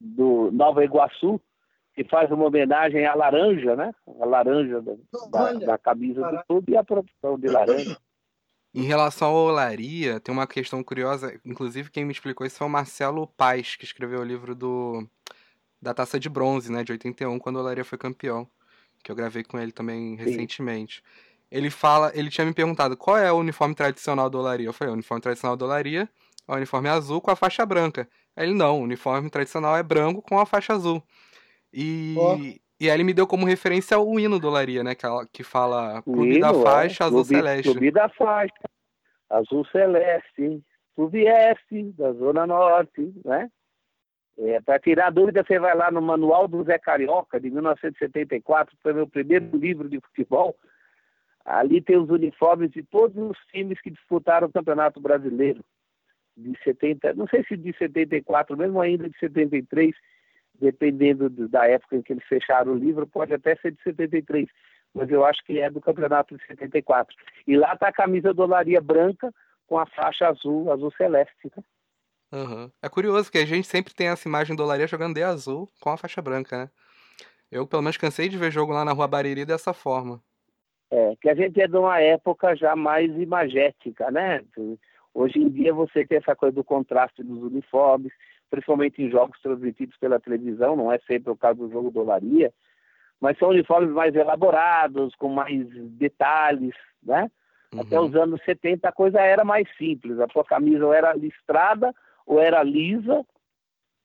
do Nova Iguaçu, que faz uma homenagem à laranja, né? A laranja da, da, da camisa do clube e a produção de laranja. Em relação à olaria, tem uma questão curiosa. Inclusive, quem me explicou isso foi o Marcelo Paes, que escreveu o livro do da Taça de Bronze, né? De 81, quando a olaria foi campeão. Que eu gravei com ele também Sim. recentemente. Ele fala, ele tinha me perguntado qual é o uniforme tradicional da olaria. Eu falei, o uniforme tradicional da olaria é o uniforme azul com a faixa branca. Aí ele, não, o uniforme tradicional é branco com a faixa azul. E, oh. e aí ele me deu como referência o hino do Olaria, né? Que, que fala Clube hino, da é. Faixa, é. Azul Clube, Celeste. Clube da Faixa, Azul Celeste, vieste da Zona Norte, né? É, Para tirar dúvida, você vai lá no Manual do Zé Carioca, de 1974, que foi meu primeiro livro de futebol. Ali tem os uniformes de todos os times que disputaram o Campeonato Brasileiro. De 70, não sei se de 74, mesmo ainda de 73, dependendo da época em que eles fecharam o livro, pode até ser de 73, mas eu acho que é do campeonato de 74. E lá está a camisa dolaria branca com a faixa azul, azul celeste. Né? Uhum. É curioso que a gente sempre tem essa imagem dolaria jogando de azul com a faixa branca, né? Eu, pelo menos, cansei de ver jogo lá na Rua Bariri dessa forma. É, que a gente é de uma época já mais imagética, né? Hoje em dia você tem essa coisa do contraste dos uniformes, principalmente em jogos transmitidos pela televisão, não é sempre o caso do jogo do Olaria, mas são uniformes mais elaborados, com mais detalhes, né? Uhum. Até os anos 70 a coisa era mais simples, a sua camisa ou era listrada ou era lisa,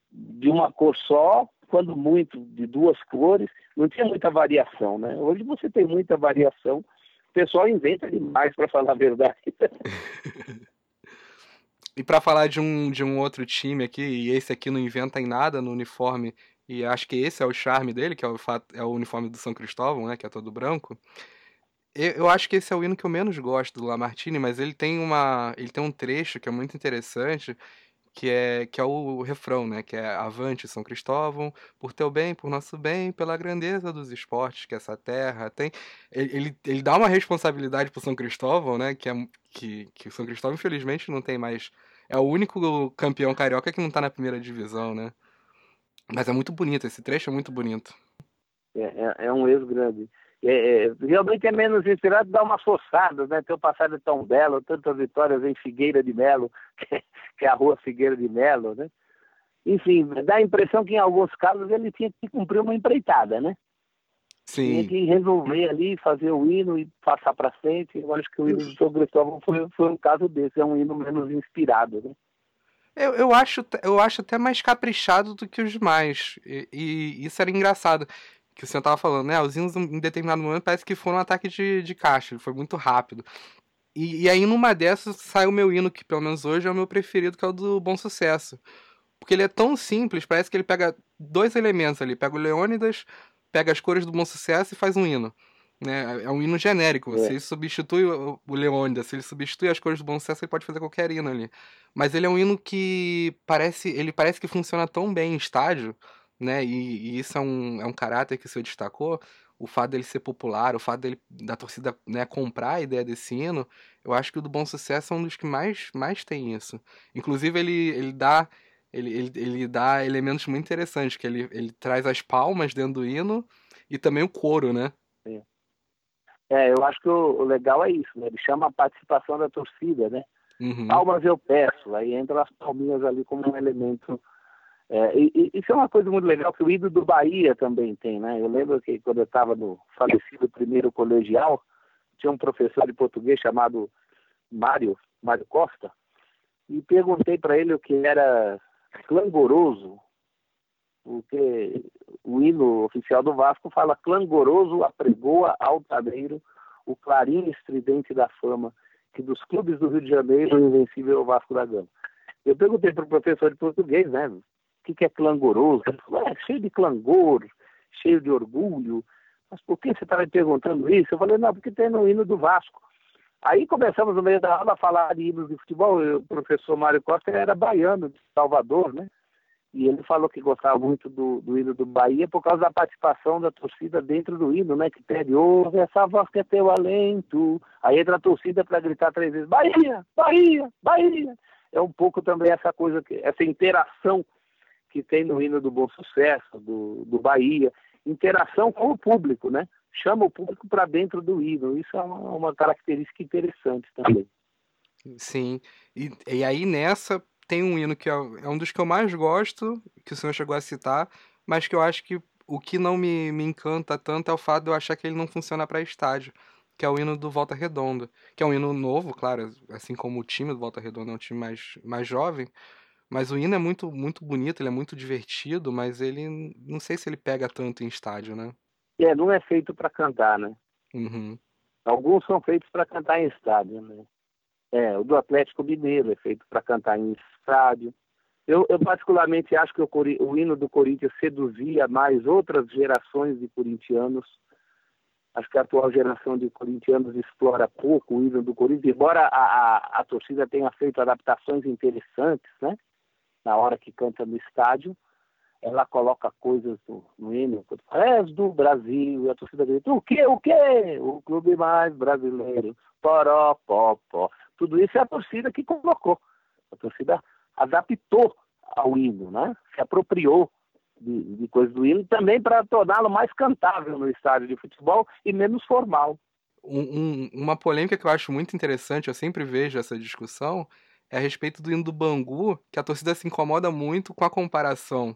de uma cor só, quando muito, de duas cores, não tinha muita variação, né? Hoje você tem muita variação, o pessoal inventa demais, para falar a verdade. E para falar de um, de um outro time aqui, e esse aqui não inventa em nada no uniforme, e acho que esse é o charme dele, que é o, fato, é o uniforme do São Cristóvão, né, que é todo branco. Eu, eu acho que esse é o hino que eu menos gosto do Lamartine, mas ele tem uma, ele tem um trecho que é muito interessante, que é que é o refrão, né, que é Avante São Cristóvão, por teu bem, por nosso bem, pela grandeza dos esportes que essa terra tem. Ele, ele, ele dá uma responsabilidade pro São Cristóvão, né, que é que, que o São Cristóvão infelizmente não tem mais é o único campeão carioca que não tá na primeira divisão, né? Mas é muito bonito, esse trecho é muito bonito. É, é, é um ex grande. É, é, realmente é menos inspirado, dá uma forçada, né? Teu passado é tão belo, tantas vitórias em Figueira de Melo, que, que é a rua Figueira de Melo, né? Enfim, dá a impressão que em alguns casos ele tinha que cumprir uma empreitada, né? Sim. Tinha que resolver ali, fazer o hino e passar para frente. Eu acho que o hino do São Cristóvão foi, foi um caso desse, é um hino menos inspirado, né? Eu, eu, acho, eu acho até mais caprichado do que os demais. E, e isso era engraçado. Que o senhor tava falando, né? Os hinos, em determinado momento, parece que foram um ataque de, de caixa. Foi muito rápido. E, e aí, numa dessas, sai o meu hino, que pelo menos hoje é o meu preferido, que é o do Bom Sucesso. Porque ele é tão simples, parece que ele pega dois elementos ali. Pega o Leônidas, pega as cores do bom sucesso e faz um hino. Né? É um hino genérico. É. Se ele substitui o, Leônidas, se ele substitui as cores do bom sucesso, ele pode fazer qualquer hino ali. Mas ele é um hino que parece. Ele parece que funciona tão bem em estádio, né? E, e isso é um, é um caráter que o senhor destacou. O fato dele ser popular, o fato dele, da torcida né, comprar a ideia desse hino, eu acho que o do Bom Sucesso é um dos que mais, mais tem isso. Inclusive, ele, ele dá ele, ele, ele dá elementos muito interessantes, que ele, ele traz as palmas dentro do hino e também o coro, né? É, é eu acho que o, o, legal é isso, né? Ele chama a participação da torcida, né? Uhum. Palmas eu peço, aí entram as palminhas ali como um elemento. É, e, isso é uma coisa muito legal que o ídolo do Bahia também tem, né? Eu lembro que quando eu estava no falecido primeiro colegial, tinha um professor de português chamado Mário, Mário Costa, e perguntei para ele o que era clangoroso, porque o hino oficial do Vasco fala clangoroso apregoa altaneiro o clarim estridente da fama que dos clubes do Rio de Janeiro o invencível é o Vasco da Gama. Eu perguntei para o professor de português, né, que, que é clangoroso? Ele falou, é cheio de clangor, cheio de orgulho. Mas por que você está me perguntando isso? Eu falei, não, porque tem no hino do Vasco. Aí começamos no meio da aula a falar de hinos de futebol. o professor Mário Costa era baiano, de Salvador, né? E ele falou que gostava muito do, do hino do Bahia por causa da participação da torcida dentro do hino, né? Que pede, ouve essa voz que é teu alento. Aí entra a torcida para gritar três vezes, Bahia, Bahia, Bahia. É um pouco também essa coisa, essa interação que tem no hino do Bom Sucesso, do, do Bahia. Interação com o público, né? Chama o público para dentro do hino. Isso é uma, uma característica interessante também. Sim. E, e aí nessa tem um hino que é, é, um dos que eu mais gosto, que o senhor chegou a citar, mas que eu acho que o que não me, me encanta tanto é o fato de eu achar que ele não funciona para estádio, que é o hino do Volta Redonda, que é um hino novo, claro, assim como o time do Volta Redonda é um time mais, mais jovem, mas o hino é muito, muito bonito, ele é muito divertido, mas ele não sei se ele pega tanto em estádio, né? É, não é feito para cantar, né? Uhum. Alguns são feitos para cantar em estádio, né? É, o do Atlético Mineiro é feito para cantar em estádio. Eu, eu, particularmente acho que o, o, hino do Corinthians seduzia mais outras gerações de corintianos. Acho que a atual geração de corintianos explora pouco o hino do Corinthians, embora a, a, a torcida tenha feito adaptações interessantes, né? Na hora que canta no estádio, ela coloca coisas no, no hino, és do Brasil, e a torcida grita, o quê, o quê? O clube mais brasileiro, poró, pó, pó. Tudo isso é a torcida que colocou. A torcida adaptou ao hino, né? Se apropriou de, de coisas do hino também para torná-lo mais cantável no estádio de futebol e menos formal. Um, um, uma polêmica que eu acho muito interessante, eu sempre vejo essa discussão, é a respeito do hino do Bangu, que a torcida se incomoda muito com a comparação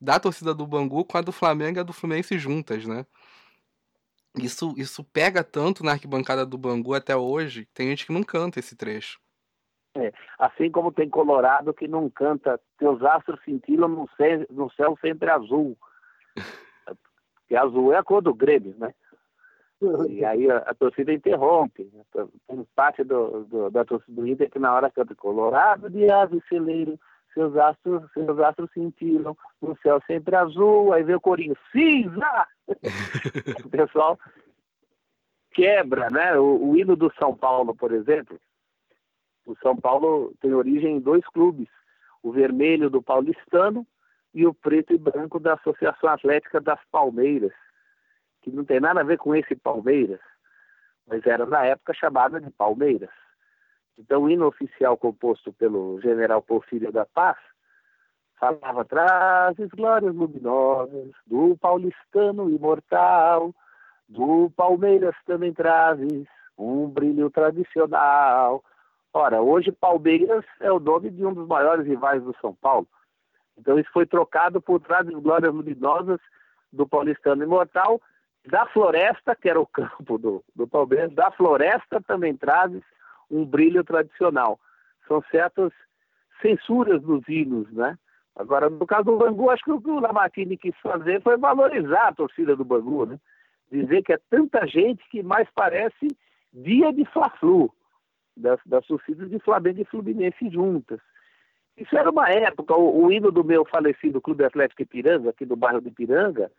da torcida do Bangu com a do Flamengo e a do Fluminense juntas, né? Isso, isso pega tanto na arquibancada do Bangu até hoje, tem gente que não canta esse trecho. É, assim como tem Colorado que não canta Teus astros cintilam no céu, no céu sempre azul. Porque azul é a cor do Grêmio, né? E aí a, a torcida interrompe. Tem parte do, do, da torcida do Inter que na hora canta Colorado de ave celeiro, seus astros, seus astros cintilam no céu sempre azul, aí vem o corinho, cinza! o pessoal quebra, né? O, o, hino do São Paulo, por exemplo, o São Paulo tem origem em dois clubes, o vermelho do Paulistano e o preto e branco da Associação Atlética das Palmeiras, que não tem nada a ver com esse Palmeiras, mas era na época chamada de Palmeiras. Então, o hino oficial composto pelo general Porfírio da Paz falava trazes glórias luminosas do paulistano imortal, do Palmeiras também trazes um brilho tradicional. Ora, hoje Palmeiras é o nome de um dos maiores rivais do São Paulo. Então isso foi trocado por trazes glórias luminosas do paulistano imortal, da Floresta, que era o campo do, do Palmeiras, da Floresta também trazes um brilho tradicional. São certas censuras dos hinos, né? Agora, no caso do Bangu, acho que o que o Lamartine quis fazer foi valorizar a torcida do Bangu, né? Dizer que é tanta gente que mais parece dia de Fla-Flu, das, das torcidas de Flamengo e Fluminense juntas. Isso era uma época, o, o hino do meu falecido Clube Atlético Ipiranga, aqui do bairro de Ipiranga,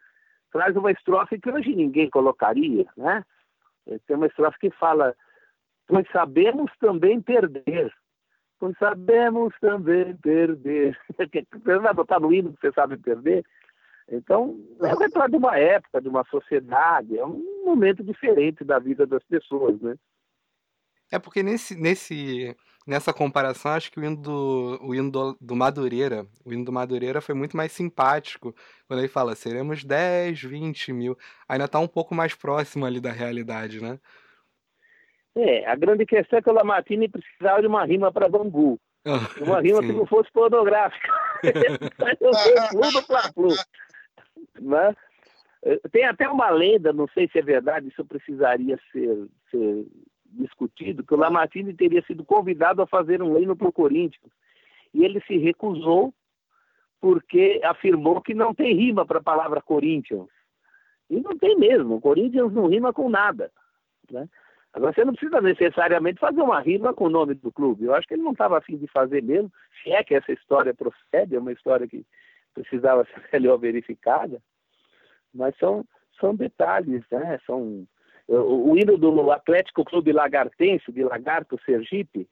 traz uma estrofe que hoje ninguém colocaria, né? Tem uma estrofe que fala pois sabemos também perder. Pois sabemos também perder. Você vai botar no hino que você sabe perder? Então, é o retrato de uma época, de uma sociedade, é um momento diferente da vida das pessoas, né? É porque nesse, nesse, nessa comparação, acho que o hino, do, o hino do, do Madureira, o hino do Madureira foi muito mais simpático, quando ele fala, seremos 10, 20 mil, ainda está um pouco mais próximo ali da realidade, né? É, a grande questão é que o Lamartine precisava de uma rima para Bangu. Uma rima que não fosse pornográfica. tudo Né? Tem até uma lenda, não sei se é verdade, isso precisaria ser, ser discutido, que o Lamartine teria sido convidado a fazer um hino para o Corinthians. E ele se recusou porque afirmou que não tem rima para a palavra Corinthians. E não tem mesmo. Corinthians não rima com nada. Né? Agora, você não precisa necessariamente fazer uma rima com o nome do clube. Eu acho que ele não estava afim de fazer mesmo, se é que essa história procede, é uma história que precisava ser melhor verificada. Mas são, são detalhes, né? São, o, o do Atlético Clube Lagartense, de Lagarto, Sergipe,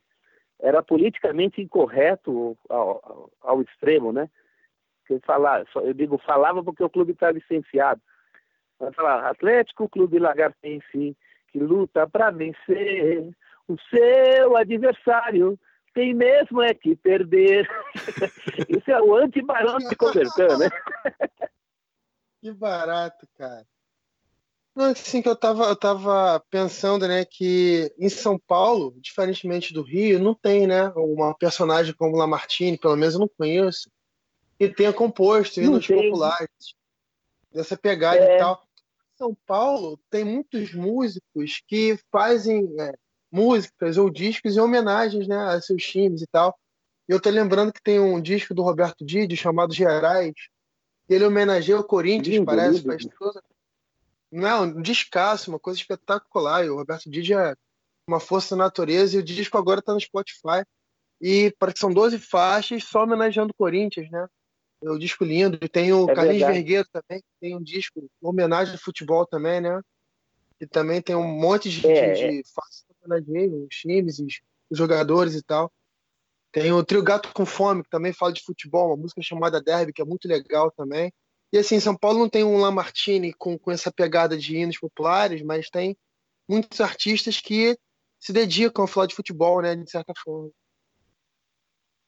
era politicamente incorreto ao, ao, extremo, né? Falar, eu digo falava porque o clube está licenciado. Vai falar Atlético Clube Lagartense que luta para vencer o seu adversário tem mesmo é que perder. Isso é o anti-barão de Coubertin, né? Que barato, cara. Não, assim que eu tava, eu tava pensando, né, que em São Paulo, diferentemente do Rio, não tem, né, uma personagem como Lamartine, pelo menos eu não conheço, que tenha composto hinos populares, dessa pegada é. e tal. São Paulo tem muitos músicos que fazem é, músicas ou discos em homenagens né, a seus times e tal. E eu tô lembrando que tem um disco do Roberto Didi chamado Gerais, ele homenageia o Corinthians, lindo, parece, faz toda. Não, um descasso, uma coisa espetacular. E o Roberto Didi é uma força da natureza e o disco agora está no Spotify. E parece que são 12 faixas só homenageando o Corinthians, né? É um disco lindo. E tem o é Carlinhos verdade. Vergueiro também, tem um disco, homenagem ao futebol também, né? E também tem um monte de, é, de, de faixas homenageiam os times, os jogadores e tal. Tem o Trio Gato com Fome, que também fala de futebol, uma música chamada Derby, que é muito legal também. E assim, São Paulo não tem um Lamartine com, com essa pegada de hinos populares, mas tem muitos artistas que se dedicam a falar de futebol, né, de certa forma.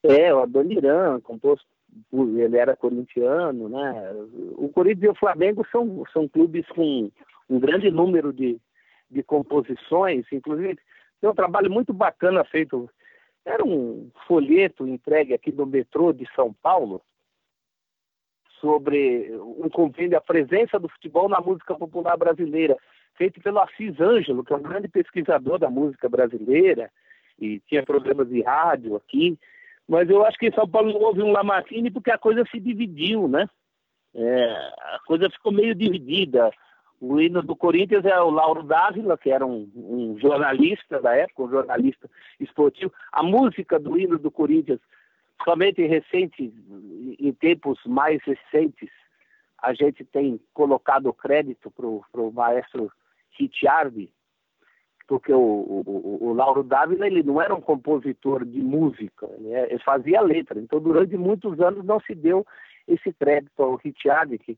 É, o Adoniran, composto, ele era corintiano, né? O Corinthians e o Flamengo são, são clubes com um grande número de, de composições, inclusive tem um trabalho muito bacana feito. Era um folheto entregue aqui do metrô de São Paulo sobre um compêndio a presença do futebol na música popular brasileira, feito pelo Assis Ângelo, que é um grande pesquisador da música brasileira e tinha programas de rádio aqui. Mas eu acho que em São Paulo não houve um Lamartine porque a coisa se dividiu, né? É, a coisa ficou meio dividida. O hino do Corinthians é o Lauro Dávila, que era um, um, jornalista da época, um jornalista esportivo. A música do hino do Corinthians, somente recente, em tempos mais recentes, a gente tem colocado crédito para o maestro Ricciardi, porque o, o, o, Lauro Dávila ele não era um compositor de música, né? ele fazia letra. Então, durante muitos anos não se deu esse crédito ao Ricciardi, que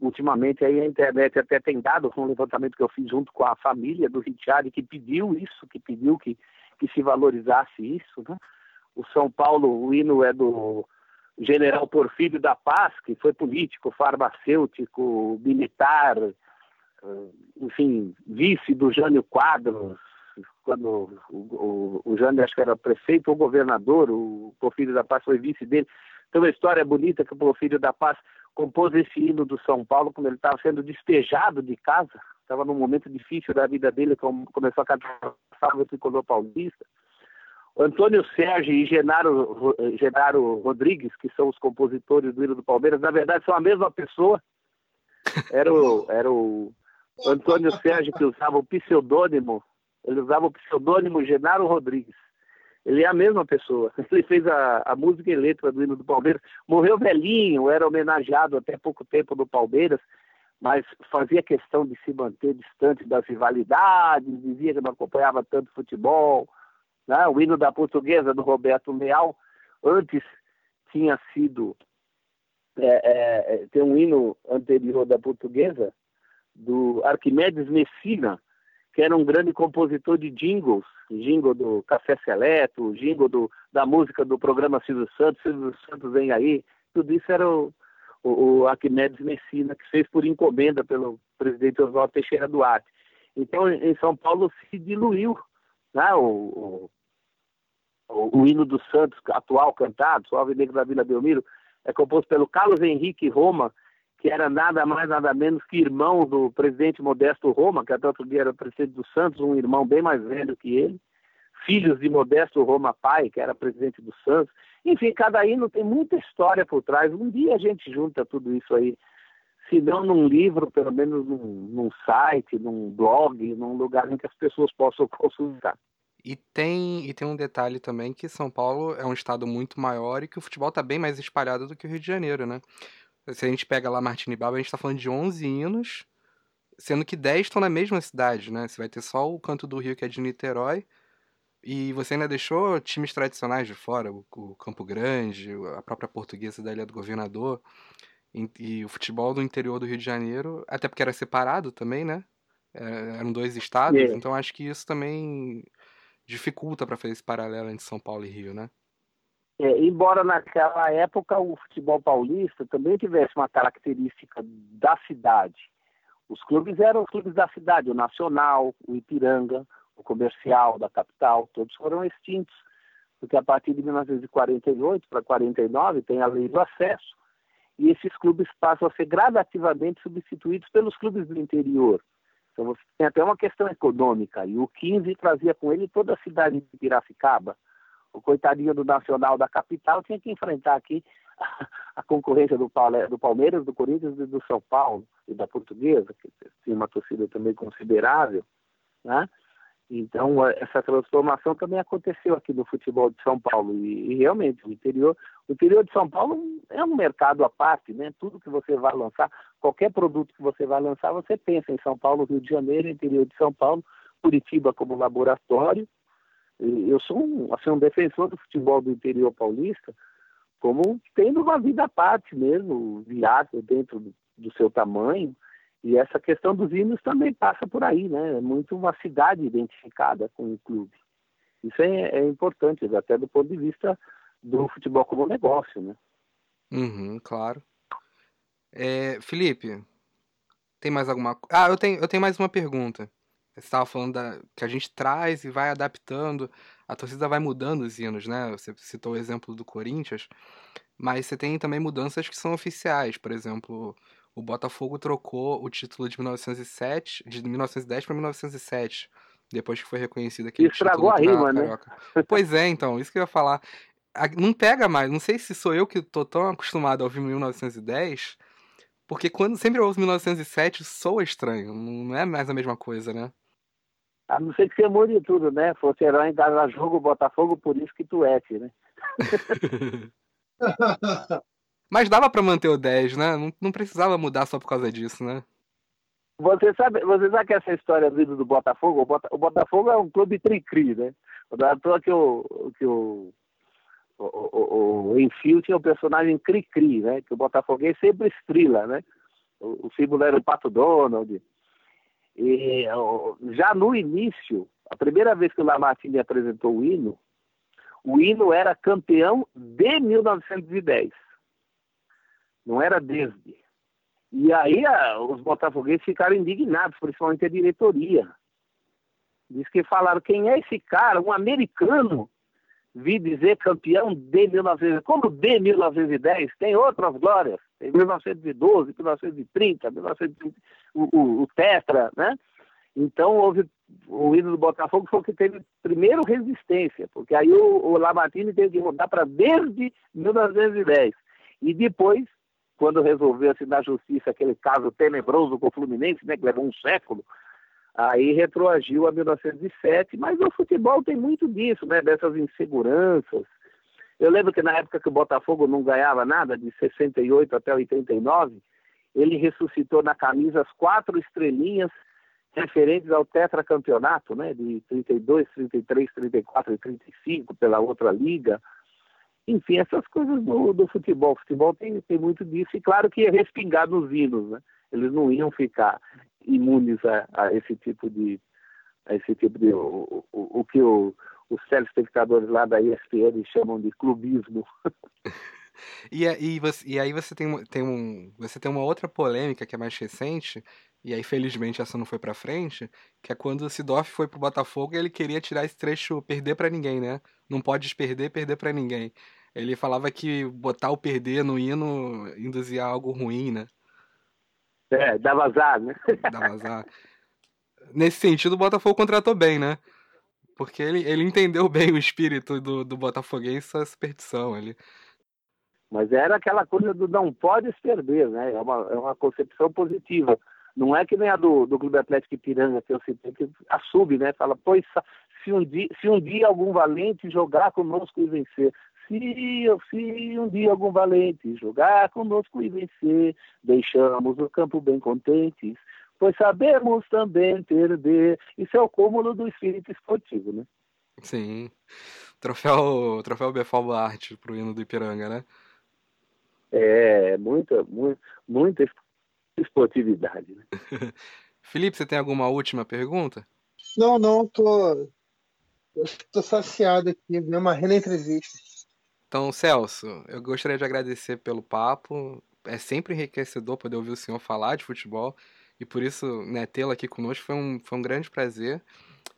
ultimamente aí a internet até tem dado com um levantamento que eu fiz junto com a família do Richard, que pediu isso, que pediu que, que se valorizasse isso. Né? O São Paulo, o hino é do general Porfírio da Paz, que foi político, farmacêutico, militar, eh, enfim, vice do Jânio Quadros, quando o, o, o Jânio acho que era prefeito ou governador, o Porfírio da Paz foi vice dele. Tem uma história bonita que o Porfírio da Paz compôs esse hino do São Paulo quando ele estava sendo despejado de casa, estava num momento difícil da vida dele, começou a cantar o tricolor paulista. Antônio Sérgio e Genaro, Genaro Rodrigues, que são os compositores do hino do Palmeiras, na verdade são a mesma pessoa. Era o, era o Antônio Sérgio que usava o pseudônimo, ele usava o pseudônimo Genaro Rodrigues. Ele é a mesma pessoa. Ele fez a, a música e letra do hino do Palmeiras. Morreu velhinho, era homenageado até pouco tempo no Palmeiras, mas fazia questão de se manter distante das rivalidades, dizia que não acompanhava tanto futebol. Né? O hino da portuguesa do Roberto Leal, antes tinha sido. É, é, tem um hino anterior da portuguesa, do Arquimedes Messina, que era um grande compositor de jingles, jingle do Café Seleto, jingle do, da música do programa Silvio Santos, Silvio Santos vem aí, tudo isso era o, o, o Arquimedes Messina, que fez por encomenda pelo presidente Oswaldo Teixeira Duarte. Então, em São Paulo se diluiu né, o, o, o, hino do Santos atual cantado, Suave Negro da Vila Belmiro, é composto pelo Carlos Henrique Roma, que era nada mais, nada menos que irmão do presidente Modesto Roma, que até outro dia era presidente do Santos, um irmão bem mais velho que ele, filhos de Modesto Roma pai, que era presidente do Santos. Enfim, cada hino tem muita história por trás. Um dia a gente junta tudo isso aí, se não num livro, pelo menos num, num site, num blog, num lugar em que as pessoas possam consultar. E tem, e tem um detalhe também que São Paulo é um estado muito maior e que o futebol está bem mais espalhado do que o Rio de Janeiro, né? Se a gente pega lá Martini Baba, a gente está falando de 11 hinos, sendo que 10 estão na mesma cidade, né? Você vai ter só o canto do Rio, que é de Niterói, e você ainda deixou times tradicionais de fora, o, Campo Grande, a própria portuguesa da Ilha do Governador, e, e, o futebol do interior do Rio de Janeiro, até porque era separado também, né? É, eram dois estados, é. então acho que isso também dificulta para fazer esse paralelo entre São Paulo e Rio, né? É, embora naquela época o futebol paulista também tivesse uma característica da cidade. Os clubes eram os clubes da cidade, o Nacional, o Ipiranga, o Comercial da capital, todos foram extintos, porque a partir de 1948 para 49 tem a lei do acesso, e esses clubes passam a ser gradativamente substituídos pelos clubes do interior. Então você tem até uma questão econômica. E o 15 trazia com ele toda a cidade de Piracicaba. O coitadinho do Nacional da capital tinha que enfrentar aqui a concorrência do Palmeiras, do Corinthians e do São Paulo e da Portuguesa, que tinha uma torcida também considerável, né? Então, essa transformação também aconteceu aqui no futebol de São Paulo. E, e, realmente, o interior, o interior de São Paulo é um mercado à parte, né? Tudo que você vai lançar, qualquer produto que você vai lançar, você pensa em São Paulo, Rio de Janeiro, interior de São Paulo, Curitiba como laboratório. E eu sou um, assim, um defensor do futebol do interior paulista, como tendo uma vida à parte mesmo, viável dentro do, do seu tamanho e essa questão dos hinos também passa por aí, né? É muito uma cidade identificada com o clube. Isso é, é importante, até do ponto de vista do futebol como negócio, né? Uhum, claro. É, Felipe, tem mais alguma Ah, eu tenho, eu tenho mais uma pergunta. Você estava falando da, que a gente traz e vai adaptando, a torcida vai mudando os hinos, né? Você citou o exemplo do Corinthians, mas você tem também mudanças que são oficiais, por exemplo, o Botafogo trocou o título de 1907, de 1910 para 1907, depois que foi reconhecido aqui. Estragou a rima, né? Pois é, então, isso que eu ia falar. Não pega mais, não sei se sou eu que tô tão acostumado a ouvir 1910, porque quando sempre eu ouço 1907 soa estranho, não é mais a mesma coisa, né? A não ser que você mude tudo, né? Fosse herói em casa jogo, Botafogo, por isso que tu é, né? Mas dava para manter o 10, né? Não, não, precisava mudar só por causa disso, né? Você sabe, você sabe que essa história do do Botafogo, o, o Botafogo é um clube tri-cri, né? Da toa que o, que o, o, o, o Enfio tinha o personagem cri-cri, né? Que o Botafoguês sempre estrila, né? O, o símbolo era o Pato Donald. E já no início, a primeira vez que o Lamartine apresentou o hino, o hino era campeão de 1910 não era desde. E aí a, os botafoguenses ficaram indignados, principalmente a diretoria. Diz que falaram, quem é esse cara? Um americano, vi dizer campeão de 1910. Como de 1910? Tem outras glórias. Tem 1912, 1930, 1930 o, o, o Tetra, né? Então houve o hino do Botafogo foi o que teve primeiro resistência, porque aí o, o Lamartine teve que mudar para desde 1910. E depois quando resolveu-se na justiça aquele caso tenebroso com o Fluminense, né, que levou um século, aí retroagiu a 1907, mas o futebol tem muito disso, né, dessas inseguranças. Eu lembro que na época que o Botafogo não ganhava nada, de 68 até 89, ele ressuscitou na camisa as quatro estrelinhas referentes ao tetracampeonato, né, de 32, 33, 34 e 35 pela outra liga. Enfim, essas coisas do, do futebol. O futebol tem, tem muito disso, e claro que ia respingar nos hinos, né? Eles não iam ficar imunes a, a esse tipo de. A esse tipo de. O, o, o que o, os telespectadores lá da ESPN chamam de clubismo. E, e, você, e aí você tem, tem um, você tem uma outra polêmica que é mais recente, e aí felizmente essa não foi pra frente, que é quando o Sidorf foi pro Botafogo ele queria tirar esse trecho perder para ninguém, né? Não pode perder, perder para ninguém. Ele falava que botar o perder no hino induzia algo ruim, né? É, dava azar, né? Dava azar. Nesse sentido, o Botafogo contratou bem, né? Porque ele, ele entendeu bem o espírito do, do Botafoguense, essa superstição. Ele... Mas era aquela coisa do não pode perder, né? É uma, é uma concepção positiva. Não é que nem a do, do Clube Atlético Ipiranga, que eu citei, que assume, né? Fala, pois se um, dia, se um dia algum valente jogar conosco e vencer, se, se um dia algum valente jogar conosco e vencer, deixamos o campo bem contentes, pois sabemos também perder. Isso é o cúmulo do espírito esportivo, né? Sim. Troféu, troféu Befal Arte pro hino do Ipiranga, né? É, muita, muita, muita esportividade. Né? Felipe, você tem alguma última pergunta? Não, não, tô, tô saciado aqui, vi uma renda entrevista. Então, Celso, eu gostaria de agradecer pelo papo. É sempre enriquecedor poder ouvir o senhor falar de futebol e por isso, né, tê-lo aqui conosco foi um, foi um grande prazer.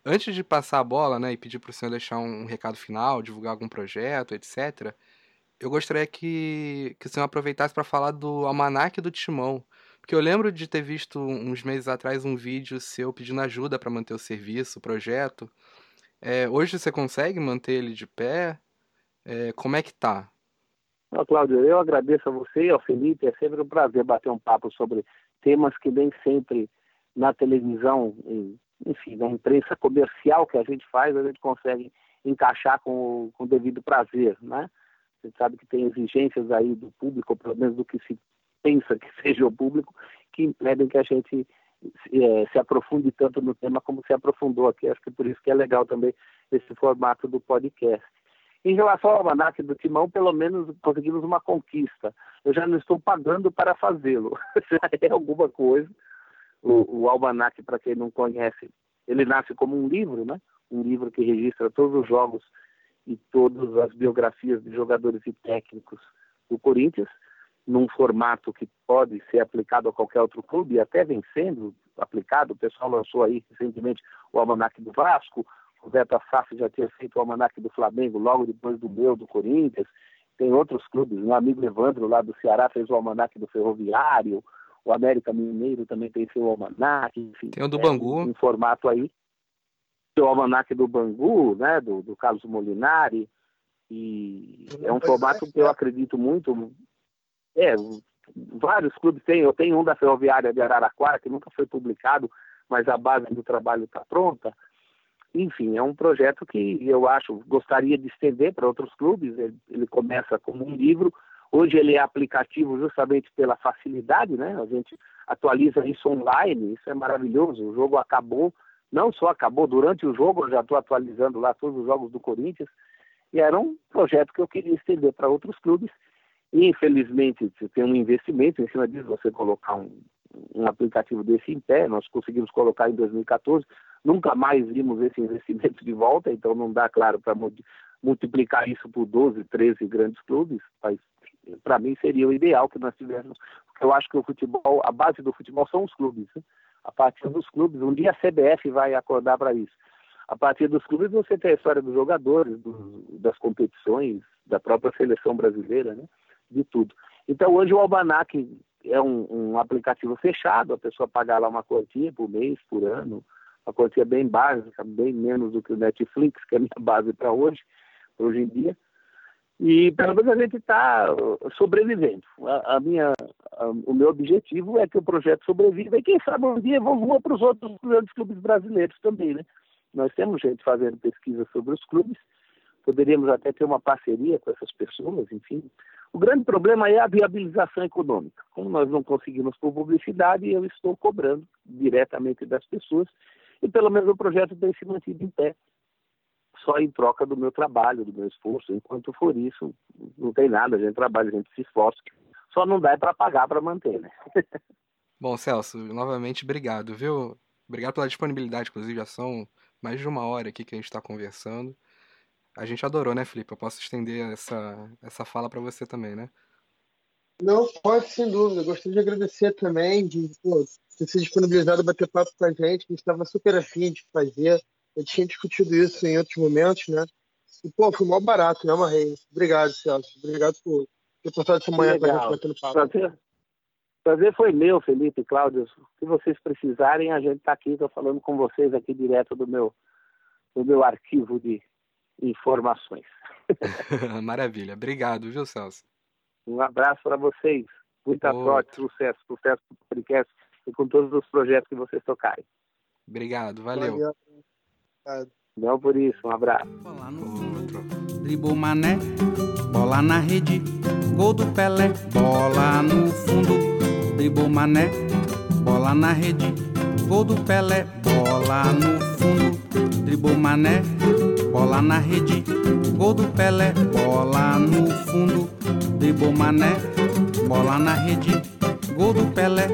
Antes de passar a bola, né, e pedir para o senhor deixar um recado final, divulgar algum projeto, etc., eu gostaria que, que o senhor aproveitasse para falar do Almanac do Timão. Porque eu lembro de ter visto uns meses atrás um vídeo seu pedindo ajuda para manter o serviço, o projeto. É, hoje você consegue manter ele de pé? É, como é que tá? Cláudio, eu agradeço a você e ao Felipe. É sempre um prazer bater um papo sobre temas que nem sempre na televisão, enfim, na imprensa comercial que a gente faz, a gente consegue encaixar com, com o devido prazer, né? Gente sabe que tem exigências aí do público, pelo menos do que se pensa que seja o público, que impedem que a gente é, se aprofunde tanto no tema como se aprofundou aqui. Acho que por isso que é legal também esse formato do podcast. Em relação ao almanac do Timão, pelo menos conseguimos uma conquista. Eu já não estou pagando para fazê-lo. já é alguma coisa. O, o almanac, para quem não conhece, ele nasce como um livro, né? Um livro que registra todos os jogos e todas as biografias de jogadores e técnicos do Corinthians, num formato que pode ser aplicado a qualquer outro clube, e até vem sendo aplicado. O pessoal lançou aí recentemente o Almanac do Vasco, o Beto Assaf já tinha feito o Almanac do Flamengo logo depois do meu, do Corinthians. Tem outros clubes, meu amigo Evandro lá do Ceará fez o Almanac do Ferroviário, o América Mineiro também tem seu Almanac, enfim. Tem o do é, Bangu. Um, um formato aí. Tem o Almanac do Bangu, né, do, do Carlos Molinari, e é um formato que eu acredito muito. É, vários clubes têm, eu tenho um da Ferroviária de Araraquara, que nunca foi publicado, mas a base do trabalho está pronta. Enfim, é um projeto que eu acho, gostaria de estender para outros clubes. Ele, ele, começa como um livro, hoje ele é aplicativo justamente pela facilidade, né? A gente atualiza isso online, isso é maravilhoso. O jogo acabou, não só acabou, durante o jogo eu já estou atualizando lá todos os jogos do Corinthians. E era um projeto que eu queria estender para outros clubes. E, infelizmente, tem um investimento em cima disso, você colocar um, um aplicativo desse em pé, nós conseguimos colocar em 2014, Nunca mais vimos esse investimento de volta, então não dá, claro, para multiplicar isso por 12, 13 grandes clubes, mas para mim seria o ideal que nós tivéssemos, porque eu acho que o futebol, a base do futebol são os clubes. Né? A partir dos clubes, um dia a CBF vai acordar para isso. A partir dos clubes você tem a história dos jogadores, dos, das competições, da própria seleção brasileira, né? de tudo. Então hoje o Almanac é um, um aplicativo fechado, a pessoa paga lá uma quantia por mês, por ano, uma quantia bem básica, bem menos do que o Netflix, que é a minha base para hoje, hoje em dia. E pelo menos a gente está sobrevivendo. A, a minha, a, o meu objetivo é que o projeto sobreviva e quem sabe um dia evolua para os outros grandes clubes brasileiros também, né? Nós temos gente fazendo pesquisa sobre os clubes, poderíamos até ter uma parceria com essas pessoas, enfim. O grande problema é a viabilização econômica. Como nós não conseguimos por publicidade, eu estou cobrando diretamente das pessoas e pelo menos o projeto tem se mantido em pé, só em troca do meu trabalho, do meu esforço. Enquanto for isso, não tem nada, a gente trabalha, a gente se esforça, só não dá para pagar para manter, né? Bom, Celso, novamente obrigado, viu? Obrigado pela disponibilidade, inclusive já são mais de uma hora aqui que a gente está conversando. A gente adorou, né, Felipe? Eu posso estender essa, essa fala para você também, né? Não, pode, sem dúvida. Gostaria de agradecer também de pô, ter se disponibilizado a bater papo com a gente, a gente estava super afim de fazer. A gente tinha discutido isso em outros momentos, né? E, pô, foi mal barato, né, Marrei? Obrigado, Celso. Obrigado por ter passado essa manhã com a gente batendo papo. Prazer. Prazer foi meu, Felipe, Cláudio. Se vocês precisarem, a gente está aqui, estou falando com vocês aqui direto do meu, do meu arquivo de informações. Maravilha. Obrigado, viu, Celso? Um abraço para vocês. Muita Outro. sorte, sucesso, sucesso com o podcast e com todos os projetos que vocês tocarem. Obrigado, valeu. Valeu. Obrigado. Não por isso, um abraço. Bola no fundo, Outro. dribou mané, bola na rede, gol do Pelé, bola no fundo, dribou mané, bola na rede, gol do Pelé, bola no fundo, dribou mané, bola na rede, gol do Pelé, bola no fundo, dribou mané, bola na rede, gol do Pelé,